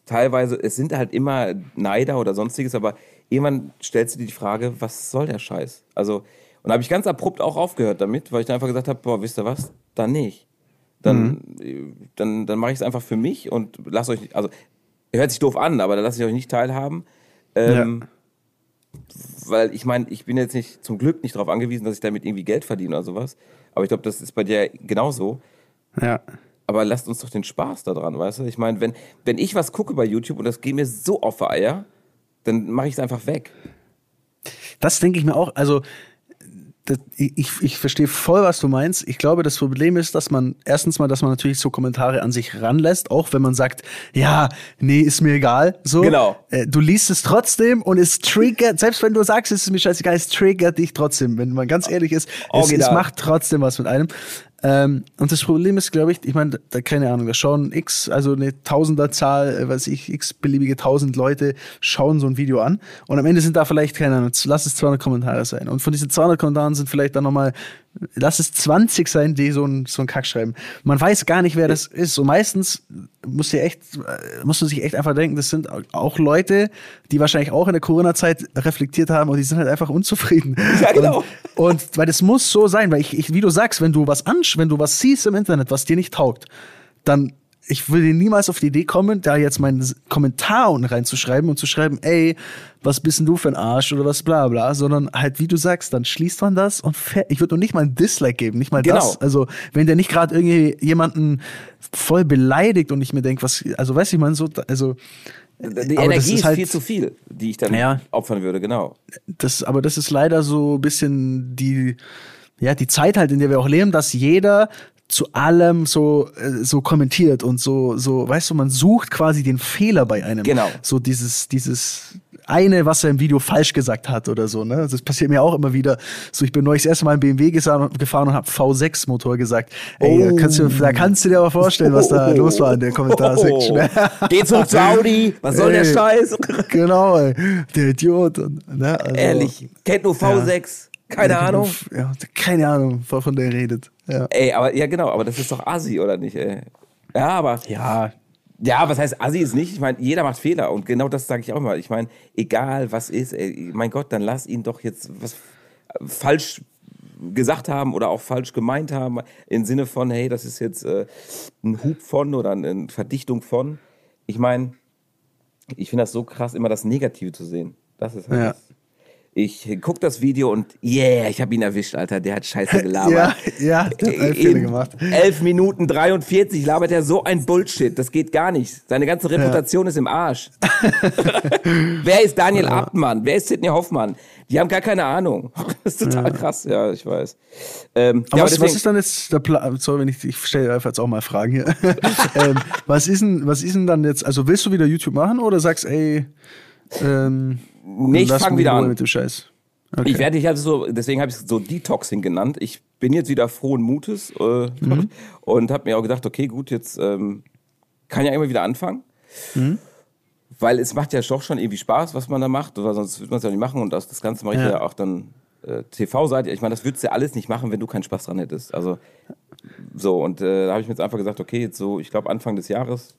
teilweise, es sind halt immer Neider oder sonstiges, aber irgendwann stellst du dir die Frage, was soll der Scheiß? Also, und da habe ich ganz abrupt auch aufgehört damit, weil ich dann einfach gesagt habe, boah, wisst ihr was? Dann nicht. Dann, mhm. dann, dann mache ich es einfach für mich und lasst euch, also hört sich doof an, aber da lasse ich euch nicht teilhaben. Ähm, ja. Weil ich meine, ich bin jetzt nicht zum Glück nicht darauf angewiesen, dass ich damit irgendwie Geld verdiene oder sowas. Aber ich glaube, das ist bei dir genauso. Ja aber lasst uns doch den Spaß daran, weißt du? Ich meine, wenn, wenn ich was gucke bei YouTube und das geht mir so auf die Eier, dann mache ich es einfach weg. Das denke ich mir auch. Also, das, ich, ich verstehe voll, was du meinst. Ich glaube, das Problem ist, dass man erstens mal, dass man natürlich so Kommentare an sich ranlässt, auch wenn man sagt, ja, nee, ist mir egal. So, genau. Äh, du liest es trotzdem und es triggert, selbst wenn du sagst, es ist mir scheißegal, es triggert dich trotzdem. Wenn man ganz ehrlich ist, es, es macht trotzdem was mit einem. Ähm, und das Problem ist, glaube ich, ich meine, da, keine Ahnung, da schauen x, also eine Tausenderzahl, äh, weiß ich, x beliebige tausend Leute schauen so ein Video an und am Ende sind da vielleicht, keine Ahnung, lass es 200 Kommentare sein. Und von diesen 200 Kommentaren sind vielleicht dann nochmal lass es 20 sein, die so ein, so ein Kack schreiben. Man weiß gar nicht, wer das ist. So meistens muss du echt, musst du sich echt einfach denken, das sind auch Leute, die wahrscheinlich auch in der Corona-Zeit reflektiert haben und die sind halt einfach unzufrieden. Ja, genau. Und, und weil das muss so sein, weil ich, ich, wie du sagst, wenn du was ansch, wenn du was siehst im Internet, was dir nicht taugt, dann ich würde niemals auf die Idee kommen, da jetzt meinen Kommentar unten reinzuschreiben und zu schreiben, ey, was bist denn du für ein Arsch oder was bla bla, sondern halt, wie du sagst, dann schließt man das und ich würde noch nicht mal ein Dislike geben, nicht mal genau. das. Also, wenn der nicht gerade irgendwie jemanden voll beleidigt und ich mir denke, was, also weiß ich mal so, also. Die Energie ist, halt, viel zu viel, die ich dann ja, opfern würde, genau. Das, aber das ist leider so ein bisschen die, ja, die Zeit halt, in der wir auch leben, dass jeder zu allem so äh, so kommentiert und so so weißt du man sucht quasi den Fehler bei einem. Genau. So dieses dieses eine was er im Video falsch gesagt hat oder so ne? Das passiert mir auch immer wieder. So ich bin neulich das erste Mal im BMW gefahren und habe V6 Motor gesagt. Ey oh. kannst du da kannst du dir aber vorstellen was da oh. los war in der Kommentarsektion oh. geh zurück zu Audi. Was soll ey, der Scheiß? Genau ey, der Idiot. Ne, also, ehrlich. Kennt nur V6 ja. Keine Ahnung. Ja, keine Ahnung, von der redet. Ja. Ey, aber ja genau, aber das ist doch Assi, oder nicht, ey? Ja, aber. Ja. Ja, was heißt Assi ist nicht? Ich meine, jeder macht Fehler und genau das sage ich auch mal. Ich meine, egal was ist, ey, mein Gott, dann lass ihn doch jetzt was falsch gesagt haben oder auch falsch gemeint haben, im Sinne von, hey, das ist jetzt äh, ein Hub von oder eine Verdichtung von. Ich meine, ich finde das so krass, immer das Negative zu sehen. Das ist halt ja. Ich guck das Video und yeah, ich habe ihn erwischt, Alter. Der hat Scheiße gelabert. ja, ja, der hat elf Fehler gemacht. 11 Minuten 43 labert er so ein Bullshit. Das geht gar nicht. Seine ganze Reputation ja. ist im Arsch. Wer ist Daniel ja. Abtmann? Wer ist Sidney Hoffmann? Die haben gar keine Ahnung. Das ist total ja. krass, ja, ich weiß. Ähm, aber, ja, was, deswegen, was, ist dann jetzt der Plan? Sorry, wenn ich, ich stelle einfach jetzt auch mal Fragen hier. ähm, was, ist denn, was ist denn dann jetzt, also willst du wieder YouTube machen oder sagst, ey, ähm, Nee, ich fange wieder an. Mit dem Scheiß. Okay. Ich werde, ich habe so, deswegen habe ich es so Detoxing genannt. Ich bin jetzt wieder frohen Mutes äh, mhm. und habe mir auch gedacht, okay, gut, jetzt ähm, kann ja immer wieder anfangen. Mhm. Weil es macht ja doch schon irgendwie Spaß, was man da macht, oder sonst würde man es ja nicht machen. Und das, das Ganze mache ich ja, ja auch dann äh, TV-Seite. Ich meine, das würdest du ja alles nicht machen, wenn du keinen Spaß dran hättest. Also so, und äh, da habe ich mir jetzt einfach gesagt, okay, jetzt so, ich glaube Anfang des Jahres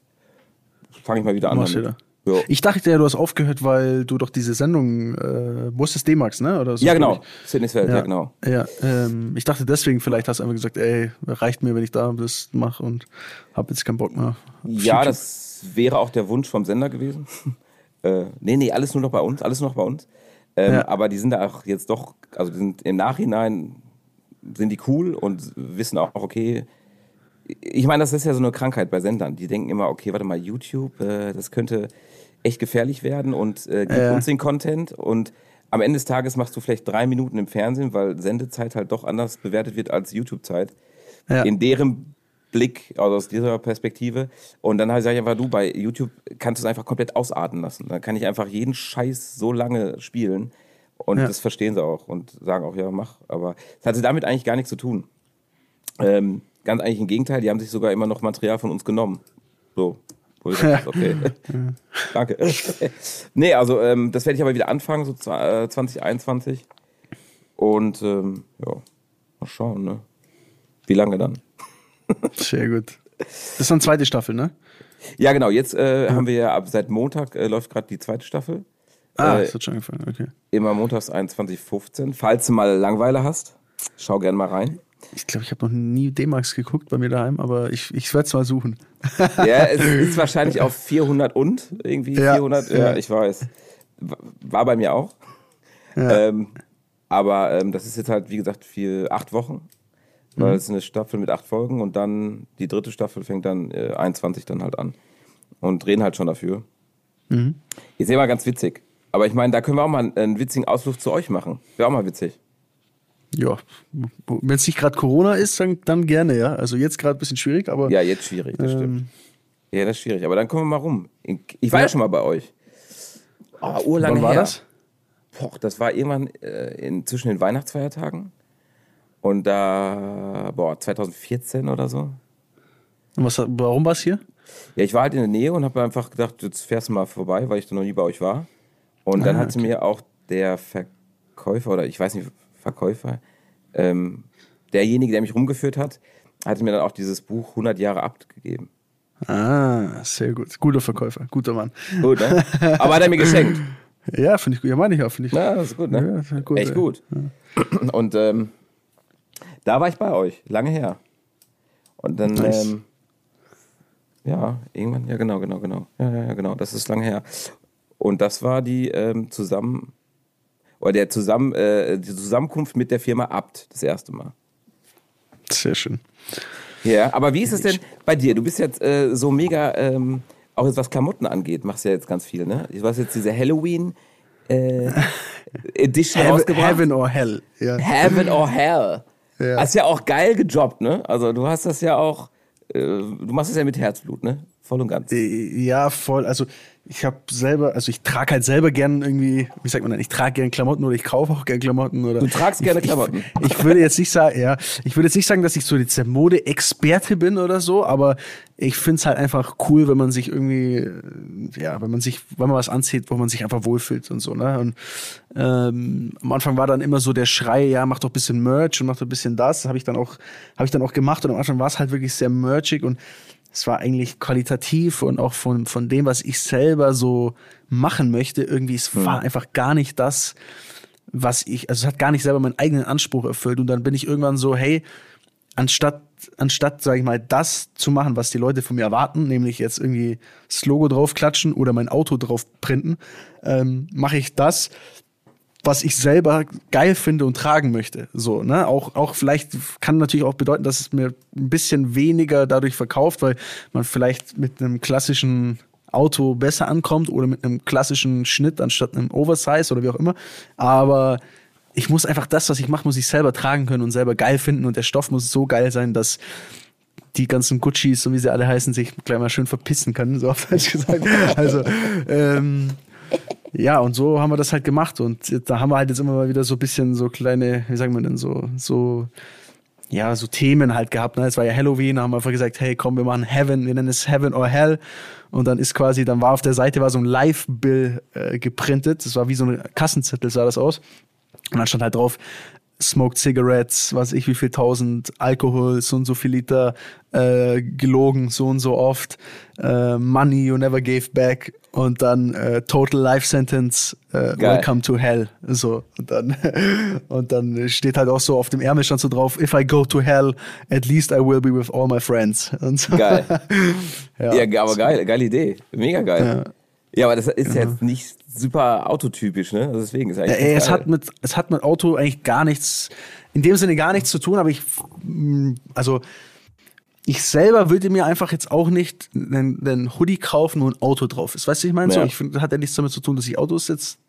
fange ich mal wieder an. Damit. Ja. Ich dachte ja, du hast aufgehört, weil du doch diese Sendung, äh, wo ist das D-Max, ne? Oder so ja, genau. Sydney's Welt, ja, ja, genau. Ja, ähm, ich dachte deswegen, vielleicht hast du einfach gesagt, ey, reicht mir, wenn ich da das mache und hab jetzt keinen Bock mehr. Ja, YouTube. das wäre auch der Wunsch vom Sender gewesen. äh, nee, nee, alles nur noch bei uns, alles nur noch bei uns. Ähm, ja. Aber die sind da auch jetzt doch, also die sind im Nachhinein sind die cool und wissen auch, okay, ich meine, das ist ja so eine Krankheit bei Sendern. Die denken immer, okay, warte mal, YouTube, äh, das könnte echt gefährlich werden und äh, gib ja. uns den Content und am Ende des Tages machst du vielleicht drei Minuten im Fernsehen, weil Sendezeit halt doch anders bewertet wird als YouTube-Zeit. In deren Blick, also aus dieser Perspektive. Und dann sage ich einfach, du, bei YouTube kannst du es einfach komplett ausarten lassen. Dann kann ich einfach jeden Scheiß so lange spielen. Und ja. das verstehen sie auch und sagen auch, ja, mach. Aber es hatte damit eigentlich gar nichts zu tun. Ähm, ganz eigentlich im Gegenteil, die haben sich sogar immer noch Material von uns genommen. So. Dachte, okay, danke. nee, also ähm, das werde ich aber wieder anfangen, so 2021. Äh, Und ähm, ja, mal schauen, ne? Wie lange dann? Sehr gut. Das ist dann zweite Staffel, ne? Ja, genau. Jetzt äh, haben wir ja ab seit Montag äh, läuft gerade die zweite Staffel. Ah, äh, ist schon angefangen, okay. Immer montags 21.15. Falls du mal Langweile hast, schau gern mal rein. Ich glaube, ich habe noch nie D-Max geguckt bei mir daheim, aber ich, ich werde es mal suchen. Ja, es ist wahrscheinlich auf 400 und irgendwie ja, 400. Ja, ja, ich weiß. War bei mir auch. Ja. Ähm, aber ähm, das ist jetzt halt, wie gesagt, für acht Wochen. Weil mhm. es ist eine Staffel mit acht Folgen und dann die dritte Staffel fängt dann äh, 21 dann halt an. Und drehen halt schon dafür. Mhm. Ist immer ganz witzig. Aber ich meine, da können wir auch mal einen, einen witzigen Ausflug zu euch machen. Wäre auch mal witzig. Ja, wenn es nicht gerade Corona ist, dann, dann gerne, ja. Also jetzt gerade ein bisschen schwierig, aber. Ja, jetzt schwierig, das ähm, stimmt. Ja, das ist schwierig. Aber dann kommen wir mal rum. Ich war ja, ja schon mal bei euch. Oh, urlange Wann war her. das? Boah, das war irgendwann äh, in, zwischen den Weihnachtsfeiertagen. Und da, boah, 2014 oder so. Und was, warum war es hier? Ja, ich war halt in der Nähe und habe einfach gedacht, jetzt fährst du mal vorbei, weil ich da noch nie bei euch war. Und ah, dann hat okay. mir auch der Verkäufer oder ich weiß nicht, Verkäufer, ähm, derjenige, der mich rumgeführt hat, hatte mir dann auch dieses Buch 100 Jahre Abt gegeben. Ah, sehr gut. Guter Verkäufer, guter Mann. Gut, ne? Aber hat er mir geschenkt. Ja, finde ich gut. Ja, meine ich auch, finde ich. Ja, das ist gut, ne? Ja, gut, Echt ey. gut. Ja. Und ähm, da war ich bei euch, lange her. Und dann, nice. ähm, ja, irgendwann, ja, genau, genau, genau. Ja, ja, ja, genau, das ist lange her. Und das war die ähm, zusammen oder der Zusammen, äh, die Zusammenkunft mit der Firma Abt, das erste Mal. Sehr schön. Ja, aber wie ist es denn bei dir? Du bist jetzt äh, so mega, ähm, auch jetzt was Klamotten angeht, machst du ja jetzt ganz viel, ne? Du hast jetzt diese Halloween äh, Edition Heaven, rausgebracht. Heaven or Hell. Ja. Heaven or Hell. Ja. Hast ja auch geil gejobbt, ne? Also du hast das ja auch, äh, du machst es ja mit Herzblut, ne? Voll und ganz. Äh, ja, voll. Also ich habe selber, also ich trage halt selber gern irgendwie, wie sagt man denn, ich trage gern Klamotten oder ich kaufe auch gern Klamotten oder. Du tragst gerne Klamotten. Ich, ich, würde jetzt nicht sagen, ja, ich würde jetzt nicht sagen, dass ich so jetzt der Mode-Experte bin oder so, aber ich finde es halt einfach cool, wenn man sich irgendwie, ja, wenn man sich, wenn man was anzieht, wo man sich einfach wohlfühlt und so, ne? Und ähm, am Anfang war dann immer so der Schrei, ja, mach doch ein bisschen Merch und mach doch ein bisschen das. Habe ich dann auch, habe ich dann auch gemacht und am Anfang war es halt wirklich sehr merchig und es war eigentlich qualitativ und auch von, von dem, was ich selber so machen möchte, irgendwie, es war mhm. einfach gar nicht das, was ich, also es hat gar nicht selber meinen eigenen Anspruch erfüllt. Und dann bin ich irgendwann so, hey, anstatt, anstatt, sage ich mal, das zu machen, was die Leute von mir erwarten, nämlich jetzt irgendwie das Logo draufklatschen oder mein Auto drauf printen, ähm, mache ich das, was ich selber geil finde und tragen möchte. So, ne? Auch, auch vielleicht kann natürlich auch bedeuten, dass es mir ein bisschen weniger dadurch verkauft, weil man vielleicht mit einem klassischen Auto besser ankommt oder mit einem klassischen Schnitt anstatt einem Oversize oder wie auch immer. Aber ich muss einfach das, was ich mache, muss ich selber tragen können und selber geil finden und der Stoff muss so geil sein, dass die ganzen Guccis, so wie sie alle heißen, sich gleich mal schön verpissen können, so oft gesagt. Also ähm, ja, und so haben wir das halt gemacht. Und da haben wir halt jetzt immer mal wieder so ein bisschen so kleine, wie sagen wir denn, so, so, ja, so Themen halt gehabt. Ne? Es war ja Halloween, da haben wir einfach gesagt, hey, komm, wir machen Heaven, wir nennen es Heaven or Hell. Und dann ist quasi, dann war auf der Seite war so ein Live-Bill äh, geprintet. Das war wie so ein Kassenzettel, sah das aus. Und dann stand halt drauf, smoked cigarettes, was ich wie viel tausend, Alkohol, so und so viel Liter, äh, gelogen, so und so oft, äh, money you never gave back und dann äh, total life sentence, äh, welcome to hell, so und dann und dann steht halt auch so auf dem Ärmel stand so drauf, if I go to hell, at least I will be with all my friends. Und so. Geil. ja, ja, aber geil, geile Idee, mega geil. Ja. Ja, aber das ist ja. jetzt nicht super autotypisch, ne? Also deswegen ist eigentlich. Ja, es, hat mit, es hat mit Auto eigentlich gar nichts, in dem Sinne gar nichts zu tun, aber ich, mm, also, ich selber würde mir einfach jetzt auch nicht einen, einen Hoodie kaufen, wo ein Auto drauf ist. Weißt du, ich meine? Ja. So, ich finde, das hat ja nichts damit zu tun, dass ich Autos jetzt,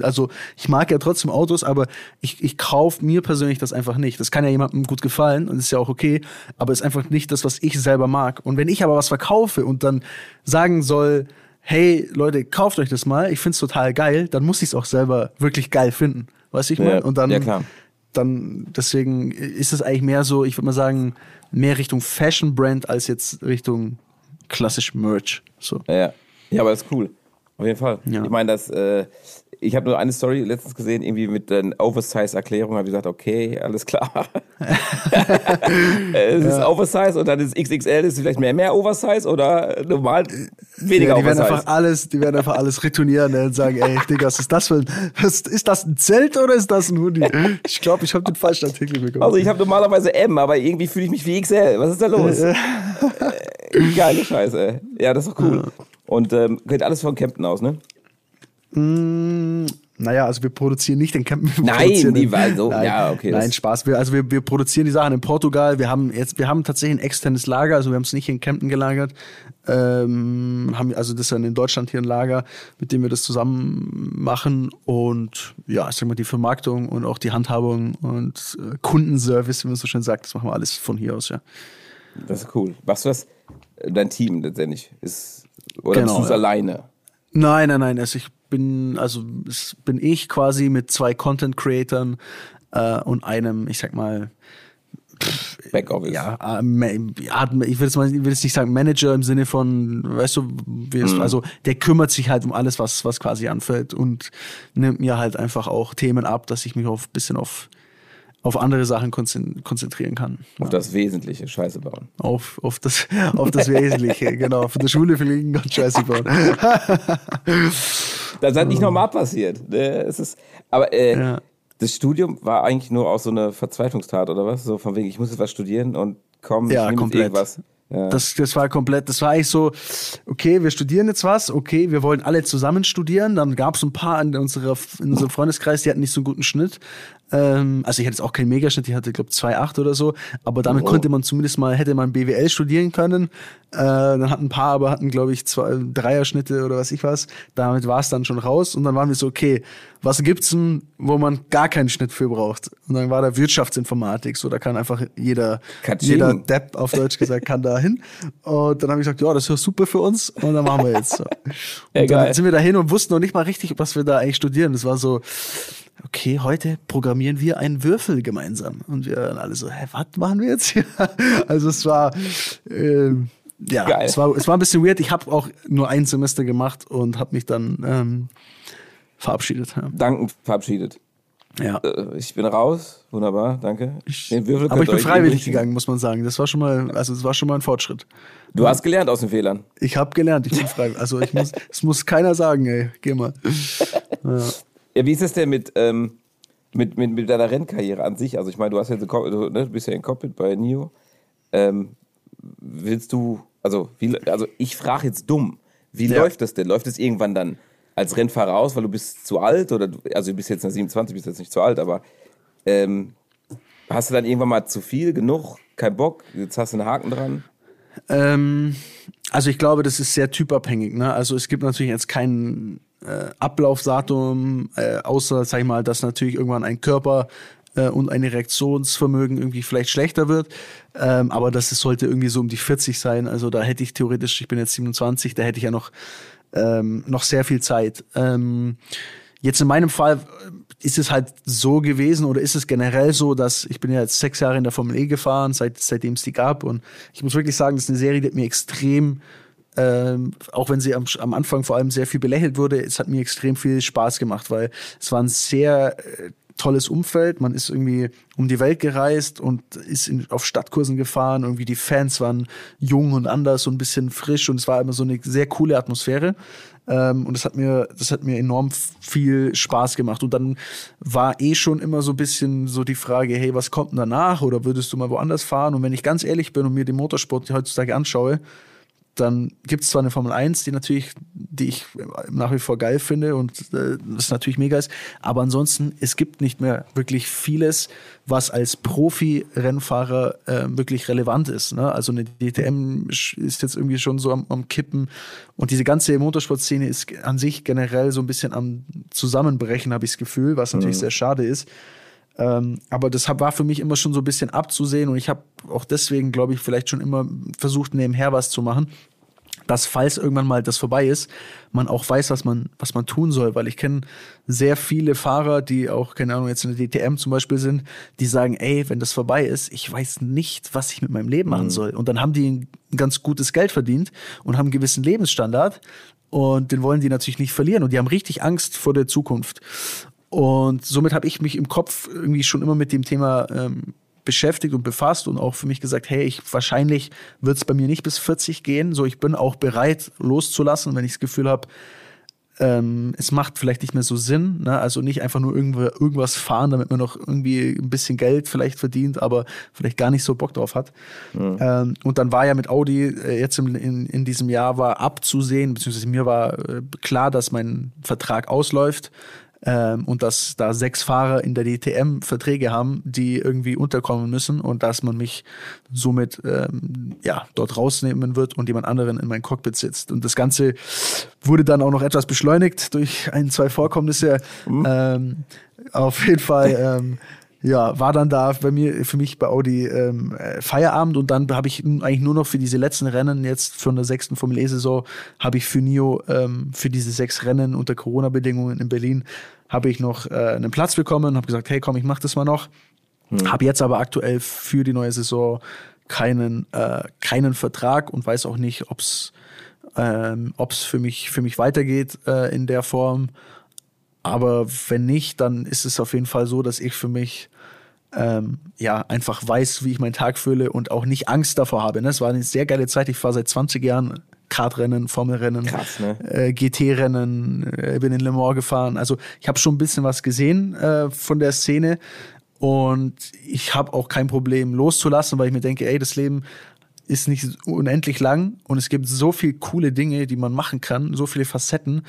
also ich mag ja trotzdem Autos, aber ich, ich kaufe mir persönlich das einfach nicht. Das kann ja jemandem gut gefallen und ist ja auch okay, aber ist einfach nicht das, was ich selber mag. Und wenn ich aber was verkaufe und dann sagen soll, hey Leute, kauft euch das mal, ich find's total geil, dann muss ich es auch selber wirklich geil finden. Weißt du, ich meine? Ja, und dann, ja, klar. Dann, deswegen ist es eigentlich mehr so, ich würde mal sagen, mehr Richtung Fashion Brand als jetzt Richtung klassisch Merch. So. Ja, ja, aber das ist cool. Auf jeden Fall. Ja. Ich meine, das, äh, ich habe nur eine Story letztens gesehen, irgendwie mit den Oversize-Erklärungen, habe ich gesagt, okay, alles klar. es ist Oversize und dann ist XXL, ist vielleicht mehr, mehr Oversize oder normal weniger ja, die Oversize. Werden einfach alles, die werden einfach alles retournieren ne, und sagen, ey, Digga, was ist das für ein, ist, ist das ein Zelt oder ist das ein Hoodie? Ich glaube, ich habe den falschen Artikel bekommen. Also ich habe normalerweise M, aber irgendwie fühle ich mich wie XL. Was ist da los? Äh, geile Scheiße. Ja, das ist doch cool. Und ähm, geht alles von Kempten aus, ne? Mm, naja, also wir produzieren nicht den Campen. Nein, die war so. Nein, ja, okay. Nein, Spaß. Wir, also wir, wir produzieren die Sachen in Portugal. Wir haben jetzt, wir haben tatsächlich ein externes Lager, also wir haben es nicht in Kempten gelagert. Ähm, haben, also das ist dann in Deutschland hier ein Lager, mit dem wir das zusammen machen. Und ja, ich sag mal, die Vermarktung und auch die Handhabung und äh, Kundenservice, wie man so schön sagt, das machen wir alles von hier aus, ja. Das ist cool. Was du das? Dein Team letztendlich ist, oder genau, bist du es ja. alleine? Nein, nein, nein. Also ich bin, also bin ich quasi mit zwei Content Creatern äh, und einem, ich sag mal, Backoffice. Ja, äh, ich will jetzt mal, ich will jetzt nicht sagen Manager im Sinne von, weißt du, mhm. also der kümmert sich halt um alles, was, was quasi anfällt und nimmt mir halt einfach auch Themen ab, dass ich mich auf bisschen auf auf andere Sachen konzentrieren kann. Auf ja. das Wesentliche Scheiße bauen. Auf, auf, das, auf das Wesentliche, genau. Von der Schule fliegen und Scheiße bauen. das hat nicht normal passiert. Ne? Es ist, aber äh, ja. das Studium war eigentlich nur auch so eine Verzweiflungstat, oder was? So von wegen, ich muss jetzt was studieren und komm, ja, ich komplett. irgendwas. Ja. Das, das war komplett, das war eigentlich so, okay, wir studieren jetzt was, okay, wir wollen alle zusammen studieren. Dann gab es ein paar in, unserer, in unserem Freundeskreis, die hatten nicht so einen guten Schnitt. Ähm, also ich hatte jetzt auch keinen Megaschnitt, ich hatte, glaube 2,8 oder so, aber damit oh. konnte man zumindest mal, hätte man BWL studieren können. Äh, dann hatten ein paar, aber hatten, glaube ich, zwei Dreierschnitte oder was ich was. Damit war es dann schon raus und dann waren wir so, okay, was gibt's denn, wo man gar keinen Schnitt für braucht? Und dann war da Wirtschaftsinformatik, so da kann einfach jeder, jeder Depp auf Deutsch gesagt, kann da hin. Und dann habe ich gesagt, ja, das ist super für uns und dann machen wir jetzt. So. Und dann sind wir da hin und wussten noch nicht mal richtig, was wir da eigentlich studieren. Das war so, okay, heute programmieren wir einen Würfel gemeinsam. Und wir alle so, hä, was machen wir jetzt hier? Also es war, äh, ja, es war, es war ein bisschen weird. Ich habe auch nur ein Semester gemacht und habe mich dann ähm, verabschiedet. Ja. Danken verabschiedet. Ja. Äh, ich bin raus, wunderbar, danke. Ich, aber ich bin freiwillig gegangen, muss man sagen. Das war schon mal, also es war schon mal ein Fortschritt. Du hast gelernt aus den Fehlern. Ich habe gelernt, ich bin freiwillig. Also ich muss, es muss keiner sagen, ey, geh mal. Ja. Ja, wie ist es denn mit, ähm, mit, mit, mit deiner Rennkarriere an sich? Also ich meine, du hast ja du, ne, du bist ja in Cockpit bei NIO. Ähm, willst du, also, wie, also ich frage jetzt dumm, wie ja. läuft das denn? Läuft es irgendwann dann als Rennfahrer aus, weil du bist zu alt oder du, also du bist jetzt 27, bist jetzt nicht zu alt, aber ähm, hast du dann irgendwann mal zu viel, genug, kein Bock, jetzt hast du einen Haken dran? Ähm, also ich glaube, das ist sehr typabhängig. Ne? Also es gibt natürlich jetzt kein äh, Ablaufdatum, äh, außer, sag ich mal, dass natürlich irgendwann ein Körper äh, und ein Reaktionsvermögen irgendwie vielleicht schlechter wird. Ähm, aber das sollte irgendwie so um die 40 sein. Also da hätte ich theoretisch, ich bin jetzt 27, da hätte ich ja noch, ähm, noch sehr viel Zeit. Ähm, jetzt in meinem Fall ist es halt so gewesen oder ist es generell so, dass ich bin ja jetzt sechs Jahre in der Formel E gefahren, seit, seitdem es die gab. Und ich muss wirklich sagen, das ist eine Serie, die hat mir extrem ähm, auch wenn sie am, am, Anfang vor allem sehr viel belächelt wurde, es hat mir extrem viel Spaß gemacht, weil es war ein sehr äh, tolles Umfeld. Man ist irgendwie um die Welt gereist und ist in, auf Stadtkursen gefahren. Irgendwie die Fans waren jung und anders und ein bisschen frisch und es war immer so eine sehr coole Atmosphäre. Ähm, und das hat mir, das hat mir enorm viel Spaß gemacht. Und dann war eh schon immer so ein bisschen so die Frage, hey, was kommt denn danach? Oder würdest du mal woanders fahren? Und wenn ich ganz ehrlich bin und mir den Motorsport heutzutage anschaue, dann gibt es zwar eine Formel 1, die natürlich, die ich nach wie vor geil finde und äh, das natürlich mega ist, aber ansonsten, es gibt nicht mehr wirklich vieles, was als Profi-Rennfahrer äh, wirklich relevant ist. Ne? Also eine DTM ist jetzt irgendwie schon so am, am Kippen und diese ganze Motorsportszene ist an sich generell so ein bisschen am Zusammenbrechen, habe ich das Gefühl, was natürlich mhm. sehr schade ist. Ähm, aber das war für mich immer schon so ein bisschen abzusehen und ich habe auch deswegen, glaube ich, vielleicht schon immer versucht, nebenher was zu machen, dass falls irgendwann mal das vorbei ist, man auch weiß, was man, was man tun soll. Weil ich kenne sehr viele Fahrer, die auch, keine Ahnung, jetzt in der DTM zum Beispiel sind, die sagen, ey, wenn das vorbei ist, ich weiß nicht, was ich mit meinem Leben machen mhm. soll. Und dann haben die ein ganz gutes Geld verdient und haben einen gewissen Lebensstandard. Und den wollen die natürlich nicht verlieren. Und die haben richtig Angst vor der Zukunft. Und somit habe ich mich im Kopf irgendwie schon immer mit dem Thema ähm, beschäftigt und befasst und auch für mich gesagt, hey, ich wahrscheinlich wird es bei mir nicht bis 40 gehen. So, ich bin auch bereit loszulassen, wenn ich das Gefühl habe, ähm, es macht vielleicht nicht mehr so Sinn. Ne? Also nicht einfach nur irgendwas fahren, damit man noch irgendwie ein bisschen Geld vielleicht verdient, aber vielleicht gar nicht so Bock drauf hat. Mhm. Ähm, und dann war ja mit Audi äh, jetzt in, in, in, diesem Jahr war abzusehen, beziehungsweise mir war äh, klar, dass mein Vertrag ausläuft ähm, und dass da sechs Fahrer in der DTM Verträge haben, die irgendwie unterkommen müssen und dass man mich somit ähm, ja dort rausnehmen wird und jemand anderen in mein Cockpit sitzt. Und das Ganze wurde dann auch noch etwas beschleunigt durch ein, zwei Vorkommnisse. Mhm. Ähm, auf jeden Fall ähm, ja, war dann da bei mir, für mich bei Audi ähm, Feierabend und dann habe ich eigentlich nur noch für diese letzten Rennen jetzt von der sechsten Formel E-Saison habe ich für NIO ähm, für diese sechs Rennen unter Corona-Bedingungen in Berlin habe ich noch äh, einen Platz bekommen, habe gesagt, hey komm, ich mach das mal noch. Hm. Habe jetzt aber aktuell für die neue Saison keinen, äh, keinen Vertrag und weiß auch nicht, ob es ähm, ob's für, mich, für mich weitergeht äh, in der Form. Aber wenn nicht, dann ist es auf jeden Fall so, dass ich für mich ähm, ja einfach weiß, wie ich meinen Tag fühle und auch nicht Angst davor habe. Ne? Es war eine sehr geile Zeit. Ich fahre seit 20 Jahren Kartrennen, Formelrennen, ne? äh, GT-Rennen, äh, bin in Le Mans gefahren. Also ich habe schon ein bisschen was gesehen äh, von der Szene und ich habe auch kein Problem loszulassen, weil ich mir denke, ey, das Leben ist nicht unendlich lang und es gibt so viele coole Dinge, die man machen kann, so viele Facetten.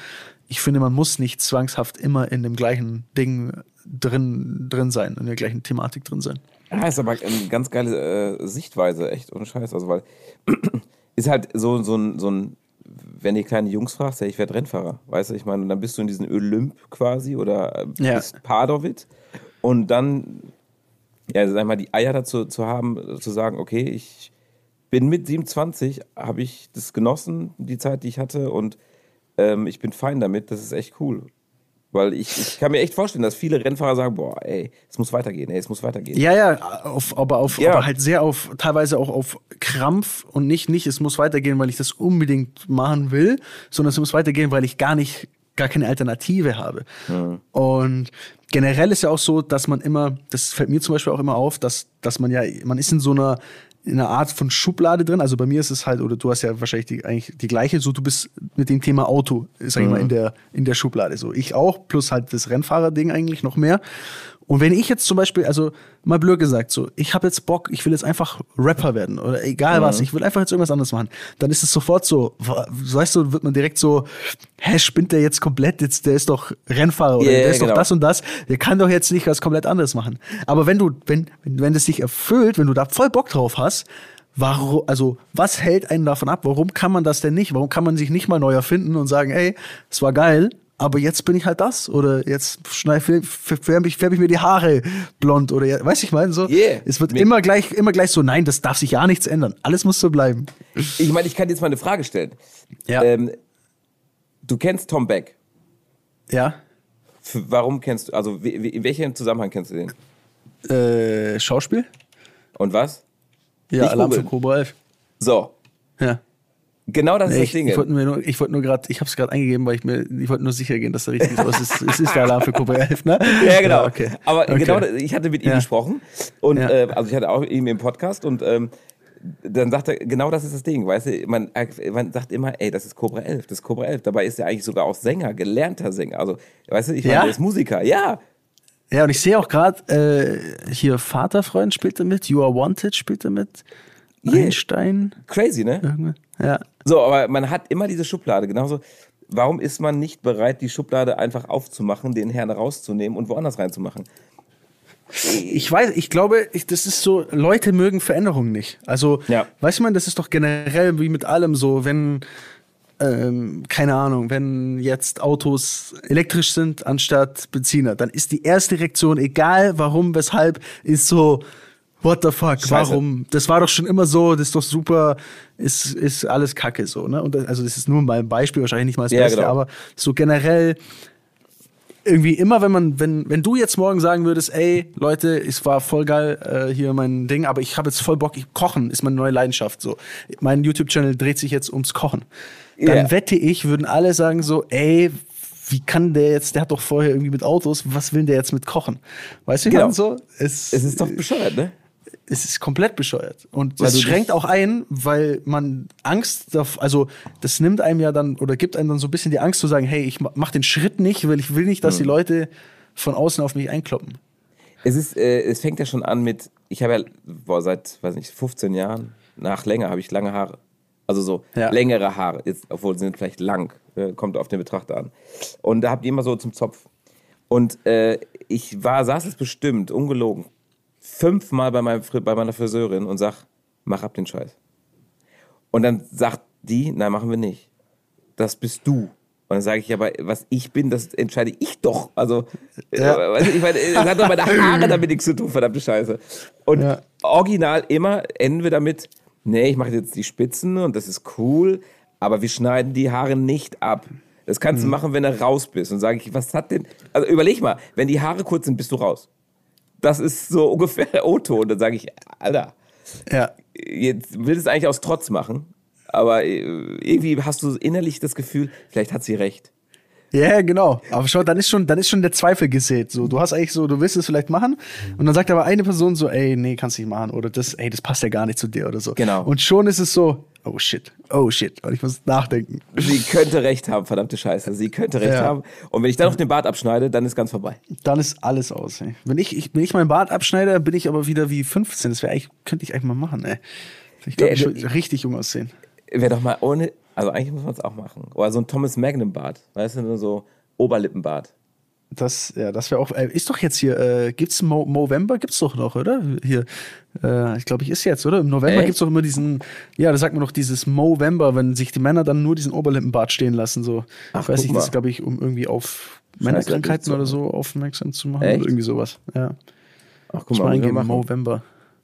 Ich finde, man muss nicht zwangshaft immer in dem gleichen Ding drin, drin sein, in der gleichen Thematik drin sein. Ja, ist aber eine ganz geile äh, Sichtweise, echt ohne Scheiß. Also, weil ist halt so, so, ein, so ein, wenn die kleinen Jungs fragst, ja, ich werde Rennfahrer, weißt du, ich meine, dann bist du in diesem Olymp quasi oder äh, ja. bist Padovit und dann, ja, sag mal, die Eier dazu zu haben, zu sagen, okay, ich bin mit 27, habe ich das genossen, die Zeit, die ich hatte und ähm, ich bin fein damit, das ist echt cool. Weil ich, ich kann mir echt vorstellen, dass viele Rennfahrer sagen, boah, ey, es muss weitergehen, ey, es muss weitergehen. Ja, ja, auf, aber, auf, ja. aber halt sehr auf, teilweise auch auf Krampf und nicht, nicht, es muss weitergehen, weil ich das unbedingt machen will, sondern es muss weitergehen, weil ich gar nicht, gar keine Alternative habe. Mhm. Und generell ist ja auch so, dass man immer, das fällt mir zum Beispiel auch immer auf, dass, dass man ja, man ist in so einer, in einer Art von Schublade drin. Also bei mir ist es halt, oder du hast ja wahrscheinlich die, eigentlich die gleiche, so du bist mit dem Thema Auto, sag ich mhm. mal, in der, in der Schublade. So ich auch, plus halt das Rennfahrer-Ding eigentlich noch mehr. Und wenn ich jetzt zum Beispiel, also mal blöd gesagt, so, ich habe jetzt Bock, ich will jetzt einfach Rapper werden oder egal mhm. was, ich will einfach jetzt irgendwas anderes machen, dann ist es sofort so, weißt du, wird man direkt so, hä, spinnt der jetzt komplett, jetzt, der ist doch Rennfahrer oder yeah, der ist genau. doch das und das, der kann doch jetzt nicht was komplett anderes machen. Aber wenn du, wenn, wenn, das sich erfüllt, wenn du da voll Bock drauf hast, warum, also was hält einen davon ab? Warum kann man das denn nicht? Warum kann man sich nicht mal neu erfinden und sagen, ey, es war geil, aber jetzt bin ich halt das oder jetzt färbe ich, färb ich mir die Haare blond oder weiß ich mal so. Yeah. Es wird immer gleich, immer gleich so, nein, das darf sich ja nichts ändern. Alles muss so bleiben. Ich meine, ich kann jetzt mal eine Frage stellen. Ja. Ähm, du kennst Tom Beck. Ja. Warum kennst du, also in welchem Zusammenhang kennst du den? Äh, Schauspiel. Und was? Ja, Nicht Alarm für Cobra 11. So. Ja. Genau das nee, ist das Ding. Ich wollte nur, ich wollte nur gerade, ich habe es gerade eingegeben, weil ich mir, ich wollte nur sicher gehen, dass da richtig ist. Es ist, es ist der Alarm für Cobra 11, ne? Ja, genau. Ja, okay. Aber okay. genau, ich hatte mit ihm ja. gesprochen und ja. äh, also ich hatte auch mit ihm im Podcast und ähm, dann sagt er, genau das ist das Ding, weißt du, man, man sagt immer, ey, das ist Cobra 11, das ist Cobra 11. Dabei ist er eigentlich sogar auch Sänger, gelernter Sänger. Also, weißt du, ich meine, der ist Musiker, ja. Ja, und ich sehe auch gerade, äh, hier Vaterfreund spielt er mit, You Are Wanted spielt er mit. Einstein. Crazy, ne? Ja. So, aber man hat immer diese Schublade. Genauso, warum ist man nicht bereit, die Schublade einfach aufzumachen, den Herrn rauszunehmen und woanders reinzumachen? Ich weiß, ich glaube, ich, das ist so, Leute mögen Veränderungen nicht. Also, ja. weiß man, das ist doch generell wie mit allem so, wenn, ähm, keine Ahnung, wenn jetzt Autos elektrisch sind anstatt Benziner, dann ist die erste Reaktion, egal warum, weshalb, ist so, what the fuck, Scheiße. warum? Das war doch schon immer so, das ist doch super, ist, ist alles Kacke so, ne? Und das, also das ist nur mal ein Beispiel, wahrscheinlich nicht mal das ja, Beste, genau. aber so generell irgendwie immer, wenn man, wenn, wenn du jetzt morgen sagen würdest, ey, Leute, es war voll geil äh, hier mein Ding, aber ich habe jetzt voll Bock, ich, Kochen ist meine neue Leidenschaft. So, mein YouTube-Channel dreht sich jetzt ums Kochen. Dann yeah. wette ich, würden alle sagen so, ey, wie kann der jetzt, der hat doch vorher irgendwie mit Autos, was will der jetzt mit Kochen? Weißt du, genau. so? Es, es ist doch bescheuert, ne? Es ist komplett bescheuert. Und das schränkt auch ein, weil man Angst, also das nimmt einem ja dann oder gibt einem dann so ein bisschen die Angst zu sagen, hey, ich mach den Schritt nicht, weil ich will nicht, dass mhm. die Leute von außen auf mich einkloppen. Es ist, äh, es fängt ja schon an mit, ich habe ja boah, seit, weiß nicht, 15 Jahren, nach länger habe ich lange Haare. Also so ja. längere Haare, jetzt, obwohl sie sind vielleicht lang, äh, kommt auf den Betrachter an. Und da habt ihr immer so zum Zopf. Und äh, ich war, saß es bestimmt, ungelogen, fünfmal bei, meinem, bei meiner Friseurin und sag, mach ab den Scheiß. Und dann sagt die, nein, machen wir nicht. Das bist du. Und dann sage ich, aber was ich bin, das entscheide ich doch. Also, ja. äh, ich meine, es hat doch meine Haare damit nichts zu tun, verdammte Scheiße. Und ja. original immer enden wir damit, nee, ich mache jetzt die Spitzen und das ist cool, aber wir schneiden die Haare nicht ab. Das kannst mhm. du machen, wenn du raus bist. Und sage ich, was hat denn, also überleg mal, wenn die Haare kurz sind, bist du raus das ist so ungefähr der O-Ton. Dann sage ich, Alter, ja. jetzt will es eigentlich aus Trotz machen, aber äh, irgendwie hast du innerlich das Gefühl, vielleicht hat sie recht. Ja, genau. Aber schau, dann ist schon, dann ist schon der Zweifel gesät. So, du hast eigentlich so, du willst es vielleicht machen, und dann sagt aber eine Person so, ey, nee, kannst nicht machen, oder das, ey, das passt ja gar nicht zu dir oder so. Genau. Und schon ist es so, oh shit, oh shit, und ich muss nachdenken. Sie könnte recht haben, verdammte Scheiße. Sie könnte recht ja. haben. Und wenn ich dann noch den Bart abschneide, dann ist ganz vorbei. Dann ist alles aus. Ey. Wenn ich, ich, wenn ich meinen Bart abschneide, bin ich aber wieder wie 15. Das wäre eigentlich, könnte ich eigentlich mal machen, ey. Ich glaube, ich würde richtig jung aussehen. Wäre doch mal ohne, also eigentlich muss man es auch machen. Oder so ein Thomas Magnum Bart, weißt du, nur so Oberlippenbart. Das, ja, das wäre auch. Äh, ist doch jetzt hier, äh, gibt's Mo Movember? Gibt's doch noch, oder? Hier, äh, ich glaube, ich ist jetzt, oder? Im November Echt? gibt's doch immer diesen, ja, da sagt man doch dieses Movember, wenn sich die Männer dann nur diesen Oberlippenbart stehen lassen, so. Ach, ich weiß nicht, das ist, glaube ich, um irgendwie auf Männerkrankheiten oder so aufmerksam zu machen Echt? oder irgendwie sowas. Ja. Ach, guck mal, eingeben, Movember.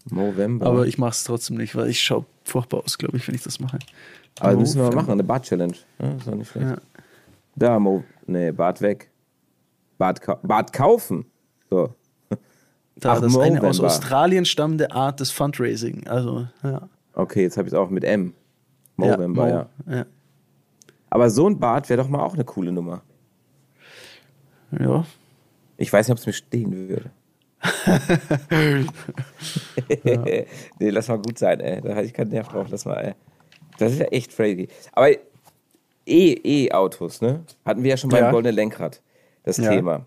Movember. Aber ich mache es trotzdem nicht, weil ich schaue furchtbar aus, glaube ich, wenn ich das mache. Aber müssen wir mal machen, eine Bart-Challenge. Ja, ist auch nicht schlecht. Ja. Da, Mo, nee, Bart weg. Bart, Bart kaufen. So. Da, das ist eine aus Australien stammende Art des Fundraising. Also, ja. Okay, jetzt habe ich es auch mit M. Movember, ja, Mo, ja. ja. Aber so ein Bart wäre doch mal auch eine coole Nummer. Ja. Ich weiß nicht, ob es mir stehen würde. nee, lass mal gut sein, ey. Da hatte ich keinen Nerv drauf. Lass mal, ey. Das ist ja echt crazy. Aber E-Autos, ne? Hatten wir ja schon beim ja. goldenen Lenkrad das ja. Thema.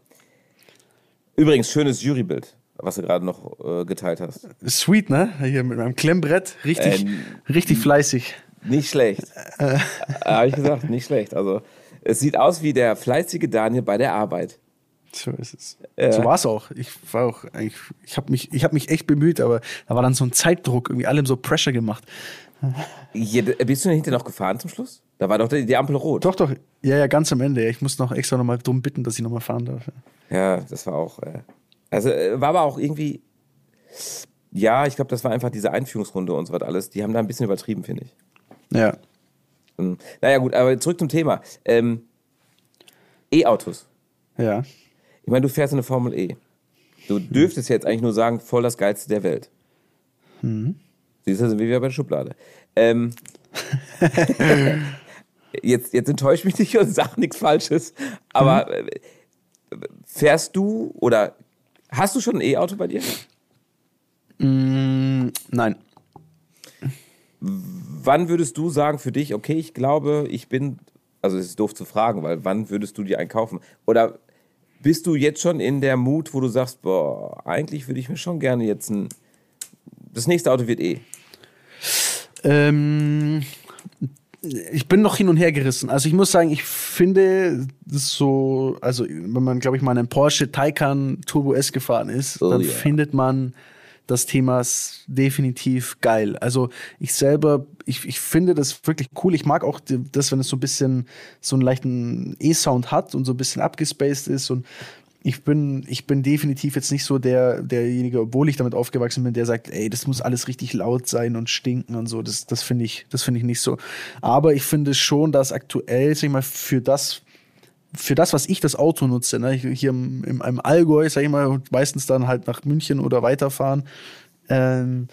Übrigens, schönes Jurybild, was du gerade noch äh, geteilt hast. Sweet, ne? Hier mit meinem Klemmbrett. Richtig, ähm, richtig fleißig. Nicht schlecht. Äh. Habe ich gesagt, nicht schlecht. Also, es sieht aus wie der fleißige Daniel bei der Arbeit. So ist es. Ja. So war es auch. Ich war auch eigentlich, ich habe mich, ich habe mich echt bemüht, aber da war dann so ein Zeitdruck, irgendwie allem so Pressure gemacht. Hier, bist du hinter noch gefahren zum Schluss? Da war doch die, die, Ampel rot. Doch, doch. Ja, ja, ganz am Ende. Ich muss noch extra nochmal drum bitten, dass ich nochmal fahren darf. Ja, das war auch. Äh, also äh, war aber auch irgendwie. Ja, ich glaube, das war einfach diese Einführungsrunde und so was alles. Die haben da ein bisschen übertrieben, finde ich. Ja. Hm. Naja, gut, aber zurück zum Thema. Ähm, E-Autos. Ja. Ich meine, du fährst eine Formel E. Du dürftest jetzt eigentlich nur sagen, voll das Geilste der Welt. Mhm. Siehst du, sind wir wieder bei der Schublade. Ähm, jetzt, jetzt enttäuscht mich nicht und sag nichts Falsches, aber mhm. fährst du oder hast du schon ein E-Auto bei dir? Mm, nein. Wann würdest du sagen für dich, okay, ich glaube, ich bin, also es ist doof zu fragen, weil wann würdest du dir einen kaufen? Oder bist du jetzt schon in der Mut, wo du sagst, boah, eigentlich würde ich mir schon gerne jetzt ein, das nächste Auto wird eh? Ähm, ich bin noch hin und her gerissen. Also ich muss sagen, ich finde so, also wenn man, glaube ich, mal einen Porsche Taycan Turbo S gefahren ist, oh, dann yeah. findet man das Thema definitiv geil. Also ich selber, ich, ich finde das wirklich cool. Ich mag auch das, wenn es so ein bisschen so einen leichten E-Sound hat und so ein bisschen abgespaced ist und ich bin, ich bin definitiv jetzt nicht so der, derjenige, obwohl ich damit aufgewachsen bin, der sagt, ey, das muss alles richtig laut sein und stinken und so. Das, das finde ich, das finde ich nicht so. Aber ich finde schon, dass aktuell, sag ich mal, für das, für das, was ich das Auto nutze, ne, hier im, im, im Allgäu, sag ich mal, meistens dann halt nach München oder weiterfahren, ähm,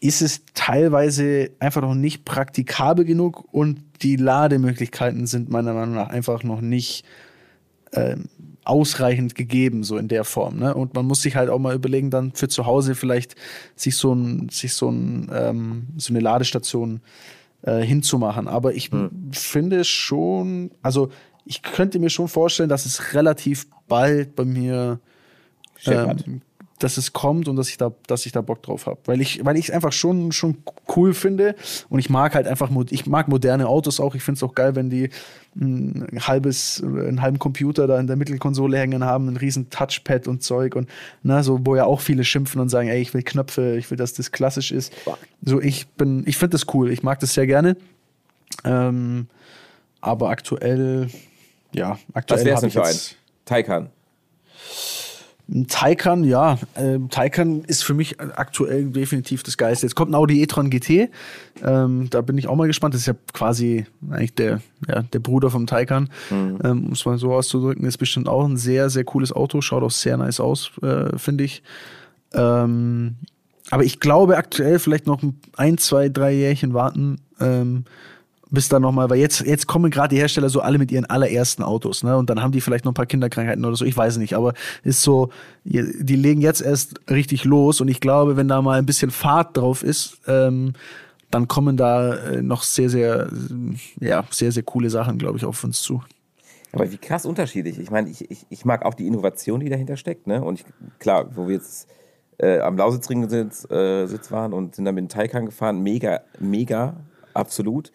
ist es teilweise einfach noch nicht praktikabel genug und die Lademöglichkeiten sind meiner Meinung nach einfach noch nicht ähm, ausreichend gegeben, so in der Form. Ne? Und man muss sich halt auch mal überlegen, dann für zu Hause vielleicht sich so ein, sich so ein, ähm, so eine Ladestation äh, hinzumachen. Aber ich hm. finde schon, also ich könnte mir schon vorstellen, dass es relativ bald bei mir ähm, dass es kommt und dass ich da, dass ich da Bock drauf habe. Weil ich, weil ich es einfach schon, schon cool finde und ich mag halt einfach, ich mag moderne Autos auch. Ich finde es auch geil, wenn die ein halbes, einen halben Computer da in der Mittelkonsole hängen haben, ein riesen Touchpad und Zeug und ne, so, wo ja auch viele schimpfen und sagen, ey, ich will Knöpfe, ich will, dass das klassisch ist. So, ich bin, ich finde das cool, ich mag das sehr gerne. Ähm, aber aktuell, ja, aktuell. Was wär's denn für ein? Taycan. Taycan, ja. Äh, Taycan ist für mich aktuell definitiv das Geiste. Jetzt kommt ein Audi e-tron GT. Ähm, da bin ich auch mal gespannt. Das ist ja quasi eigentlich der, ja, der Bruder vom Taycan. Mhm. Ähm, um es mal so auszudrücken. Ist bestimmt auch ein sehr, sehr cooles Auto. Schaut auch sehr nice aus, äh, finde ich. Ähm, aber ich glaube aktuell vielleicht noch ein, zwei, drei Jährchen warten. Ähm, bis dann nochmal, weil jetzt, jetzt kommen gerade die Hersteller so alle mit ihren allerersten Autos, ne? Und dann haben die vielleicht noch ein paar Kinderkrankheiten oder so, ich weiß nicht, aber ist so, die legen jetzt erst richtig los und ich glaube, wenn da mal ein bisschen Fahrt drauf ist, ähm, dann kommen da äh, noch sehr, sehr, ja, sehr, sehr coole Sachen, glaube ich, auf uns zu. Aber wie krass unterschiedlich. Ich meine, ich, ich, ich mag auch die Innovation, die dahinter steckt, ne? Und ich, klar, wo wir jetzt äh, am Lausitzring sitz, äh, Sitz waren und sind dann mit dem Taycan gefahren, mega, mega, absolut.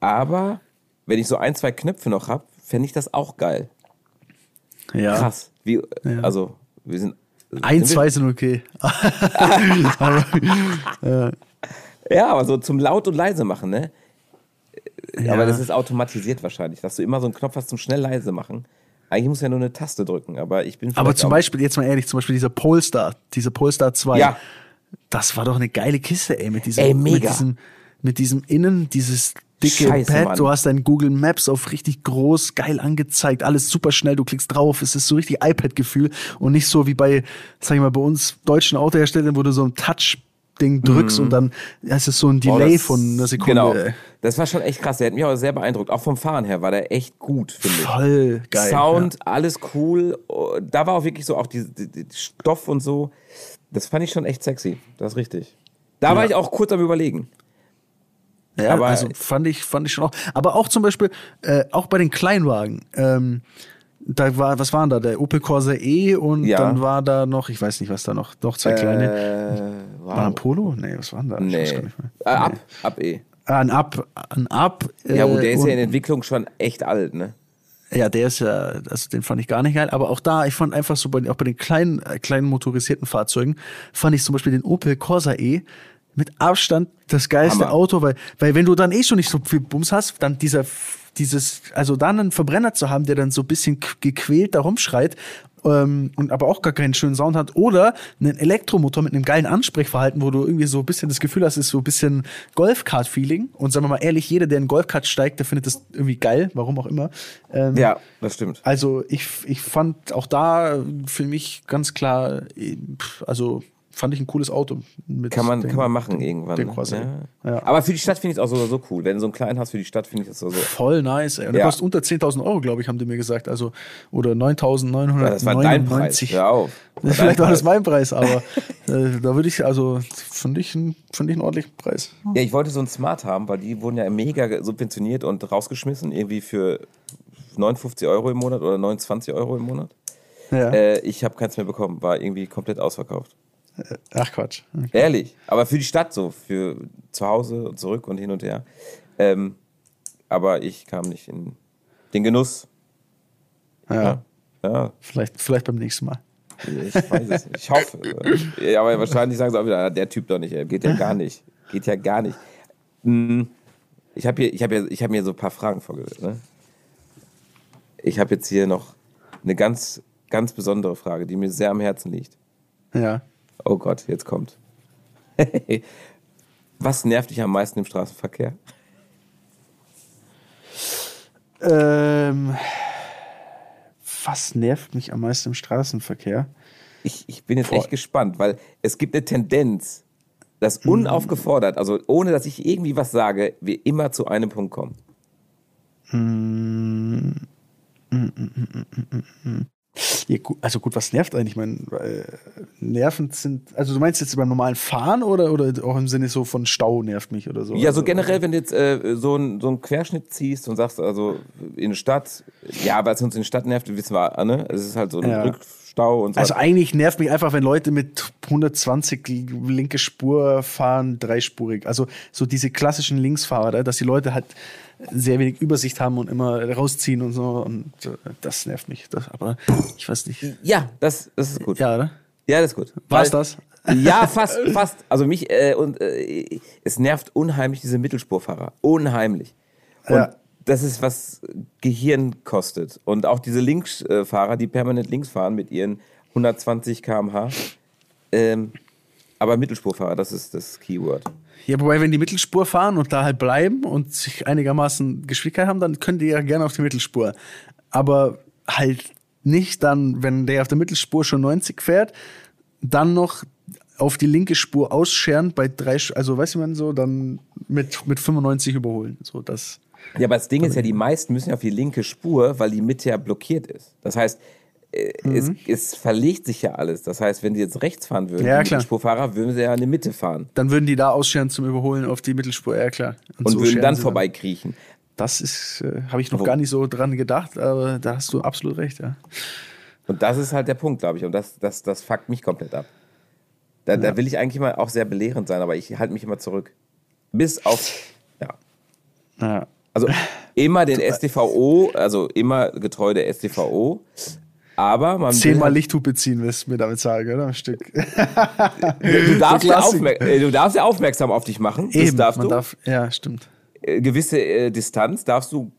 Aber wenn ich so ein, zwei Knöpfe noch habe, fände ich das auch geil. Ja. Krass. Wie, ja. Also, wir sind. Ein, zwei sind okay. ja. ja, aber so zum laut und leise machen, ne? Ja. Aber das ist automatisiert wahrscheinlich, dass du immer so einen Knopf hast zum schnell leise machen. Eigentlich muss ja nur eine Taste drücken, aber ich bin. Aber zum Beispiel, jetzt mal ehrlich, zum Beispiel dieser Polestar, diese Polestar 2. Ja. Das war doch eine geile Kiste, ey, mit diesem, ey, mega. Mit diesem, mit diesem Innen, dieses dicke Scheiße, Pad, Mann. du hast dein Google Maps auf richtig groß, geil angezeigt, alles super schnell, du klickst drauf, es ist so richtig iPad-Gefühl und nicht so wie bei, sag ich mal, bei uns deutschen Autoherstellern, wo du so ein Touch Ding drückst mhm. und dann ja, es ist so ein Delay oh, das, von einer Sekunde. Genau. Das war schon echt krass. Der hat mich auch sehr beeindruckt. Auch vom Fahren her war der echt gut, finde ich. Voll geil. Sound, ja. alles cool. Da war auch wirklich so auch die, die, die, Stoff und so. Das fand ich schon echt sexy. Das ist richtig. Da ja. war ich auch kurz am überlegen. Ja, aber also fand ich, fand ich schon auch. Aber auch zum Beispiel, äh, auch bei den Kleinwagen, ähm, Da war, was waren da? Der Opel Corsa E und ja. dann war da noch, ich weiß nicht, was da noch, noch zwei kleine. Äh. War ein Polo? Nee, was waren da? Nee. Äh, ab, ab E. Ah, ein Ab, ein Ab. Ja, wo der ist ja in Entwicklung schon echt alt, ne? Ja, der ist ja, also den fand ich gar nicht geil. Aber auch da, ich fand einfach so bei, auch bei den kleinen, äh, kleinen motorisierten Fahrzeugen, fand ich zum Beispiel den Opel Corsa E mit Abstand das geilste Hammer. Auto, weil, weil wenn du dann eh schon nicht so viel Bums hast, dann dieser, dieses, also dann einen Verbrenner zu haben, der dann so ein bisschen gequält da rumschreit ähm, und aber auch gar keinen schönen Sound hat. Oder einen Elektromotor mit einem geilen Ansprechverhalten, wo du irgendwie so ein bisschen das Gefühl hast, ist so ein bisschen Golfkart-Feeling. Und sagen wir mal ehrlich, jeder, der in Golfkart steigt, der findet das irgendwie geil, warum auch immer. Ähm, ja, das stimmt. Also ich, ich fand auch da für mich ganz klar, also fand ich ein cooles Auto. kann, man, den, kann man machen irgendwann. Den ne? ja. Ja. Aber für die Stadt finde ich es auch so, so cool. Wenn du so einen kleinen hast für die Stadt, finde ich das so. Voll nice. Ey. Und der kostet unter 10.000 Euro, glaube ich, haben die mir gesagt. Also, oder 9.999. Ja, das war dein Preis. Hör auf. Vielleicht war das mein Preis, aber äh, da würde ich, also, finde ich, find ich einen ordentlichen Preis. Ja, ich wollte so ein Smart haben, weil die wurden ja mega subventioniert und rausgeschmissen, irgendwie für 59 Euro im Monat oder 29 Euro im Monat. Ja. Äh, ich habe keins mehr bekommen, war irgendwie komplett ausverkauft. Äh, ach Quatsch. Okay. Ehrlich. Aber für die Stadt so, für zu Hause und zurück und hin und her. Ähm, aber ich kam nicht in den Genuss. Ja. ja. Vielleicht, vielleicht beim nächsten Mal. Ich weiß es nicht. Ich hoffe. ja, aber wahrscheinlich sagen sie auch wieder, ah, der Typ doch nicht. Ey. Geht ja gar nicht. Geht ja gar nicht. Hm. Ich habe hab, hab mir so ein paar Fragen vorgestellt. Ne? Ich habe jetzt hier noch eine ganz, ganz besondere Frage, die mir sehr am Herzen liegt. Ja. Oh Gott, jetzt kommt. Was nervt dich am meisten im Straßenverkehr? Ähm, was nervt mich am meisten im Straßenverkehr? Ich, ich bin jetzt Boah. echt gespannt, weil es gibt eine Tendenz, dass mhm. unaufgefordert, also ohne dass ich irgendwie was sage, wir immer zu einem Punkt kommen. Also gut, was nervt eigentlich? Ich meine, äh, nervend sind, also du meinst jetzt beim normalen Fahren oder, oder auch im Sinne so von Stau nervt mich oder so? Ja, also, so generell, wenn du jetzt äh, so, ein, so einen Querschnitt ziehst und sagst, also in der Stadt, ja, weil es uns in der Stadt nervt, wissen wir, ne? Es ist halt so ein ja. Rückstau und so. Also eigentlich nervt mich einfach, wenn Leute mit 120 linke Spur fahren, dreispurig. Also so diese klassischen Linksfahrer, dass die Leute halt sehr wenig Übersicht haben und immer rausziehen und so. Und äh, das nervt mich. Das, aber ich weiß nicht. Ja, das, das ist gut. Ja, oder? Ja, das ist gut. War's das? Ja, fast, fast. Also mich, äh, und äh, es nervt unheimlich diese Mittelspurfahrer. Unheimlich. Und ja. Das ist, was Gehirn kostet. Und auch diese Linksfahrer, die permanent links fahren mit ihren 120 km/h. Ähm, aber Mittelspurfahrer, das ist das Keyword. Ja, wobei, wenn die Mittelspur fahren und da halt bleiben und sich einigermaßen Geschwindigkeit haben, dann können die ja gerne auf die Mittelspur. Aber halt nicht dann, wenn der auf der Mittelspur schon 90 fährt, dann noch auf die linke Spur ausscheren bei drei, also weißt du man so, dann mit, mit 95 überholen. So, das. Ja, aber das Ding ist ja, die meisten müssen ja auf die linke Spur, weil die Mitte ja blockiert ist. Das heißt, äh, mhm. es, es, verlegt sich ja alles. Das heißt, wenn die jetzt rechts fahren würden, ja, die Mittelspurfahrer, würden sie ja in die Mitte fahren. Dann würden die da ausscheren zum Überholen auf die Mittelspur, ja klar. Und, und so würden dann vorbeikriechen. Das ist, äh, habe ich noch Wo? gar nicht so dran gedacht, aber da hast du absolut recht, ja. Und das ist halt der Punkt, glaube ich. Und das, das, das fuckt mich komplett ab. Da, ja. da will ich eigentlich mal auch sehr belehrend sein, aber ich halte mich immer zurück. Bis auf, ja. ja. Also immer den STVO, also immer getreu der STVO, aber man Zehnmal halt Lichthupe ziehen, wirst du mir damit sagen, oder? Ein Stück. du, darfst ja äh, du darfst ja aufmerksam auf dich machen. Eben, das darfst man du. Darf, ja, stimmt. Äh, gewisse äh, Distanz darfst du.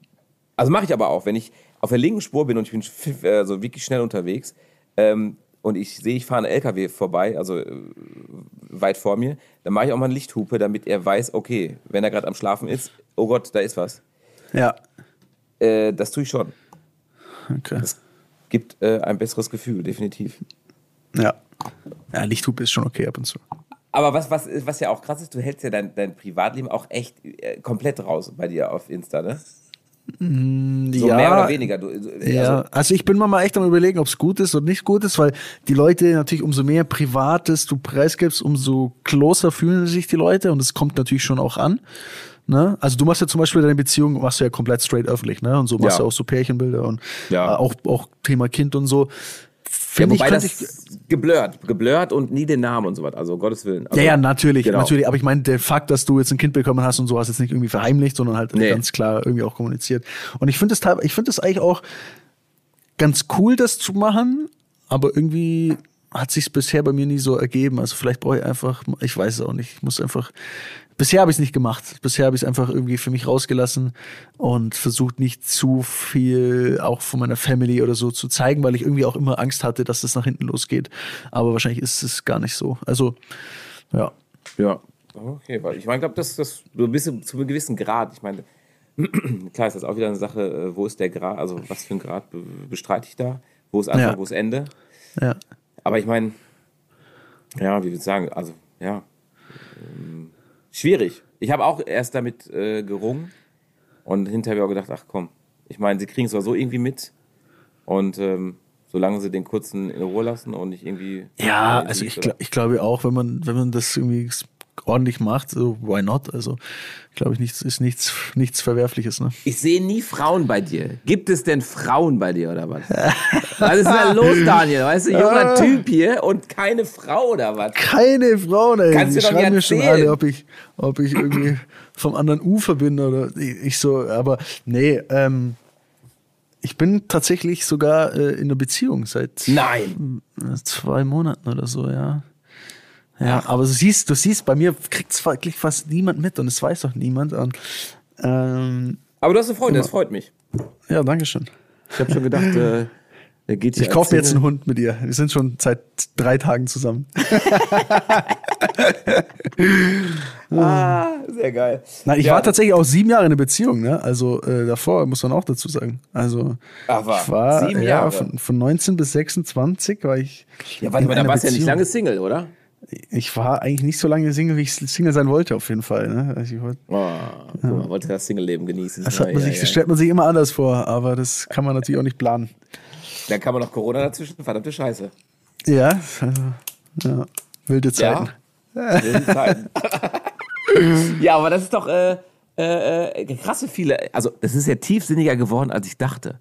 Also mache ich aber auch, wenn ich auf der linken Spur bin und ich bin so wirklich schnell unterwegs ähm, und ich sehe, ich fahre einen LKW vorbei, also äh, weit vor mir, dann mache ich auch mal eine Lichthupe, damit er weiß, okay, wenn er gerade am Schlafen ist, oh Gott, da ist was. Ja. Äh, das tue ich schon. Okay. Das gibt äh, ein besseres Gefühl, definitiv. Ja. Ja, Lichthupe ist schon okay ab und zu. Aber was, was, was ja auch krass ist, du hältst ja dein, dein Privatleben auch echt äh, komplett raus bei dir auf Insta, ne? Mm, so ja, mehr oder weniger. Du, also, ja, also ich bin mal echt am überlegen, ob es gut ist oder nicht gut ist, weil die Leute natürlich umso mehr Privates du preisgibst, umso closer fühlen sich die Leute und es kommt natürlich schon auch an. Ne? Also du machst ja zum Beispiel deine Beziehung, machst du ja komplett straight öffentlich, ne? Und so machst du ja. auch so Pärchenbilder und ja. auch, auch Thema Kind und so. Ja, wobei ich, das ich, geblurrt, geblurrt und nie den Namen und so was. Also Gottes Willen. Also, ja, ja, natürlich, genau. natürlich. Aber ich meine, der Fakt, dass du jetzt ein Kind bekommen hast und so, hast jetzt nicht irgendwie verheimlicht, sondern halt nee. ganz klar irgendwie auch kommuniziert. Und ich finde es, ich finde es eigentlich auch ganz cool, das zu machen, aber irgendwie hat sich bisher bei mir nie so ergeben. Also vielleicht brauche ich einfach, ich weiß es auch nicht. Ich muss einfach Bisher habe ich es nicht gemacht. Bisher habe ich es einfach irgendwie für mich rausgelassen und versucht nicht zu viel auch von meiner Family oder so zu zeigen, weil ich irgendwie auch immer Angst hatte, dass das nach hinten losgeht. Aber wahrscheinlich ist es gar nicht so. Also, ja. Ja. Okay, weil ich meine, ich glaube, das, das du bist zu einem gewissen Grad. Ich meine, klar ist das auch wieder eine Sache, äh, wo ist der Grad, also was für ein Grad bestreite ich da? Wo ist Anfang, ja. wo ist Ende? Ja. Aber ich meine, ja, wie würde ich sagen, also, ja. Ähm, schwierig. Ich habe auch erst damit äh, gerungen und hinterher auch gedacht, ach komm, ich meine, sie kriegen es so irgendwie mit und ähm, solange sie den kurzen in Ruhe lassen und nicht irgendwie. Ja, also ich, gl ich glaube auch, wenn man, wenn man das irgendwie ordentlich macht, so why not? Also glaube ich, nichts ist nichts nichts Verwerfliches. Ne? Ich sehe nie Frauen bei dir. Gibt es denn Frauen bei dir oder was? was ist denn los, Daniel? Weißt du, junger Typ hier und keine Frau oder was? Keine Frau, ey. Kannst du doch schreiben mir schon alle, ob ich, ob ich irgendwie vom anderen Ufer bin oder ich so. Aber nee, ähm, ich bin tatsächlich sogar äh, in einer Beziehung seit Nein. zwei Monaten oder so, ja. Ja, aber du siehst, du siehst, bei mir kriegt es wirklich fast niemand mit und es weiß auch niemand. Und, ähm, aber du hast eine Freundin, das freut mich. Ja, danke schön. Ich habe schon gedacht, äh, er geht Ich kaufe mir jetzt einen Hund mit ihr. Wir sind schon seit drei Tagen zusammen. ah, sehr geil. Nein, ich ja. war tatsächlich auch sieben Jahre in einer Beziehung, ne? Also äh, davor muss man auch dazu sagen. Also Ach, war. ich war sieben Jahre. Ja, von, von 19 bis 26 war ich. Ja, warte mal, da warst du ja nicht lange Single, oder? Ich war eigentlich nicht so lange Single, wie ich Single sein wollte, auf jeden Fall. Ne? Also ich wollte, oh, ja. man wollte das Single-Leben genießen. Das, hat man sich, das stellt man sich immer anders vor, aber das kann man natürlich auch nicht planen. Dann kann man noch Corona dazwischen, verdammte Scheiße. Ja, also, ja. wilde Zeiten. Ja, wilde Zeiten. ja, aber das ist doch äh, äh, äh, krasse viele, also das ist ja tiefsinniger geworden, als ich dachte.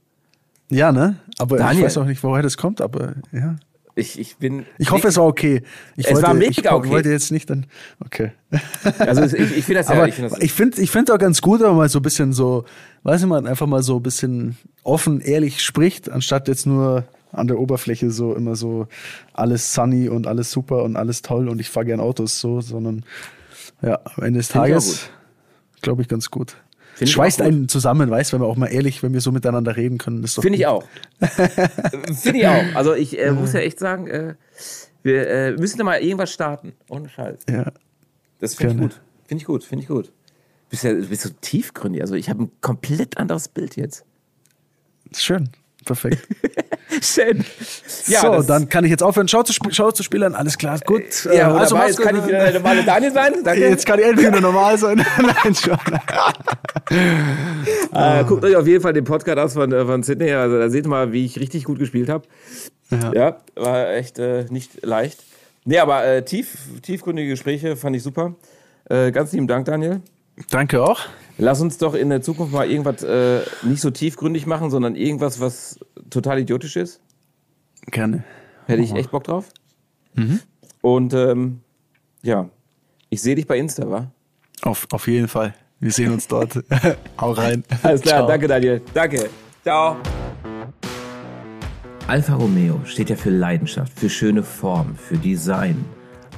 Ja, ne? Aber Daniel. ich weiß auch nicht, woher das kommt, aber ja. Ich, ich bin. Ich hoffe, es war okay. Ich es wollte, war mega ich, okay. wollte jetzt nicht dann. Okay. Also ich, ich finde das ja. Aber ich finde ich finde ich finde auch ganz gut, wenn man mal so ein bisschen so, weiß ich mal, einfach mal so ein bisschen offen, ehrlich spricht, anstatt jetzt nur an der Oberfläche so immer so alles sunny und alles super und alles toll und ich fahre gern Autos so, sondern ja, am Ende des Tages glaube ich ganz gut. Find schweißt einen zusammen, weißt, wenn wir auch mal ehrlich, wenn wir so miteinander reden können. Finde ich auch. Finde ich auch. Also ich äh, muss ja echt sagen, äh, wir äh, müssen da mal irgendwas starten. Ohne Scheiß. Ja. Das finde ich gut. Finde ich gut, finde ich gut. Bist ja bist so tiefgründig. Also ich habe ein komplett anderes Bild jetzt. Schön. Perfekt. Schön. Ja, so, dann kann ich jetzt aufhören, Schau zu, Schau zu spielen. Alles klar, gut. Ja, äh, also jetzt kann ich wieder der normale Daniel sein. Danke. Jetzt kann ich endlich wieder normal sein. Nein, schon. äh, guckt euch auf jeden Fall den Podcast aus von, äh, von Sydney. Also da seht ihr mal, wie ich richtig gut gespielt habe. Ja. ja. war echt äh, nicht leicht. Nee, aber äh, tief, tiefgründige Gespräche fand ich super. Ganz lieben Dank, Daniel. Danke auch. Lass uns doch in der Zukunft mal irgendwas äh, nicht so tiefgründig machen, sondern irgendwas, was total idiotisch ist. Gerne. Hätte ich echt Bock drauf. Mhm. Und ähm, ja, ich sehe dich bei Insta, wa? Auf, auf jeden Fall. Wir sehen uns dort. Hau rein. Alles klar, Ciao. danke Daniel. Danke. Ciao. Alfa Romeo steht ja für Leidenschaft, für schöne Form, für Design.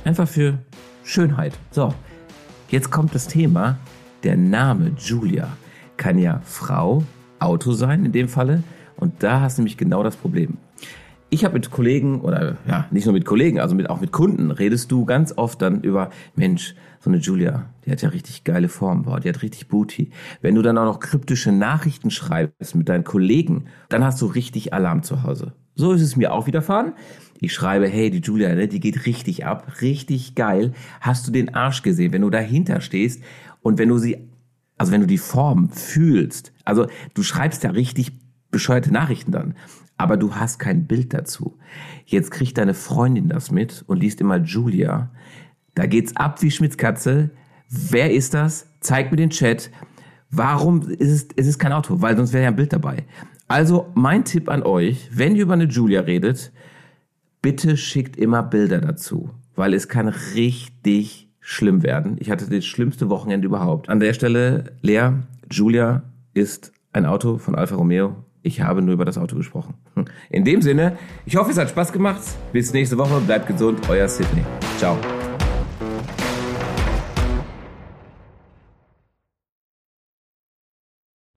Einfach für Schönheit. So, jetzt kommt das Thema, der Name Julia kann ja Frau, Auto sein in dem Falle. Und da hast du nämlich genau das Problem. Ich habe mit Kollegen oder ja, nicht nur mit Kollegen, also mit, auch mit Kunden, redest du ganz oft dann über, Mensch, so eine Julia, die hat ja richtig geile Form, boah, die hat richtig Booty. Wenn du dann auch noch kryptische Nachrichten schreibst mit deinen Kollegen, dann hast du richtig Alarm zu Hause. So ist es mir auch widerfahren. Ich schreibe, hey, die Julia, ne, die geht richtig ab, richtig geil. Hast du den Arsch gesehen, wenn du dahinter stehst und wenn du sie, also wenn du die Form fühlst, also du schreibst ja richtig bescheuerte Nachrichten dann, aber du hast kein Bild dazu. Jetzt kriegt deine Freundin das mit und liest immer Julia. Da geht's ab wie Schmitzkatze. wer ist das? Zeig mir den Chat. Warum ist es, es ist kein Auto? Weil sonst wäre ja ein Bild dabei. Also mein Tipp an euch, wenn ihr über eine Julia redet, bitte schickt immer Bilder dazu, weil es kann richtig schlimm werden. Ich hatte das schlimmste Wochenende überhaupt. An der Stelle, Lea, Julia ist ein Auto von Alfa Romeo. Ich habe nur über das Auto gesprochen. In dem Sinne, ich hoffe, es hat Spaß gemacht. Bis nächste Woche. Bleibt gesund. Euer Sydney. Ciao.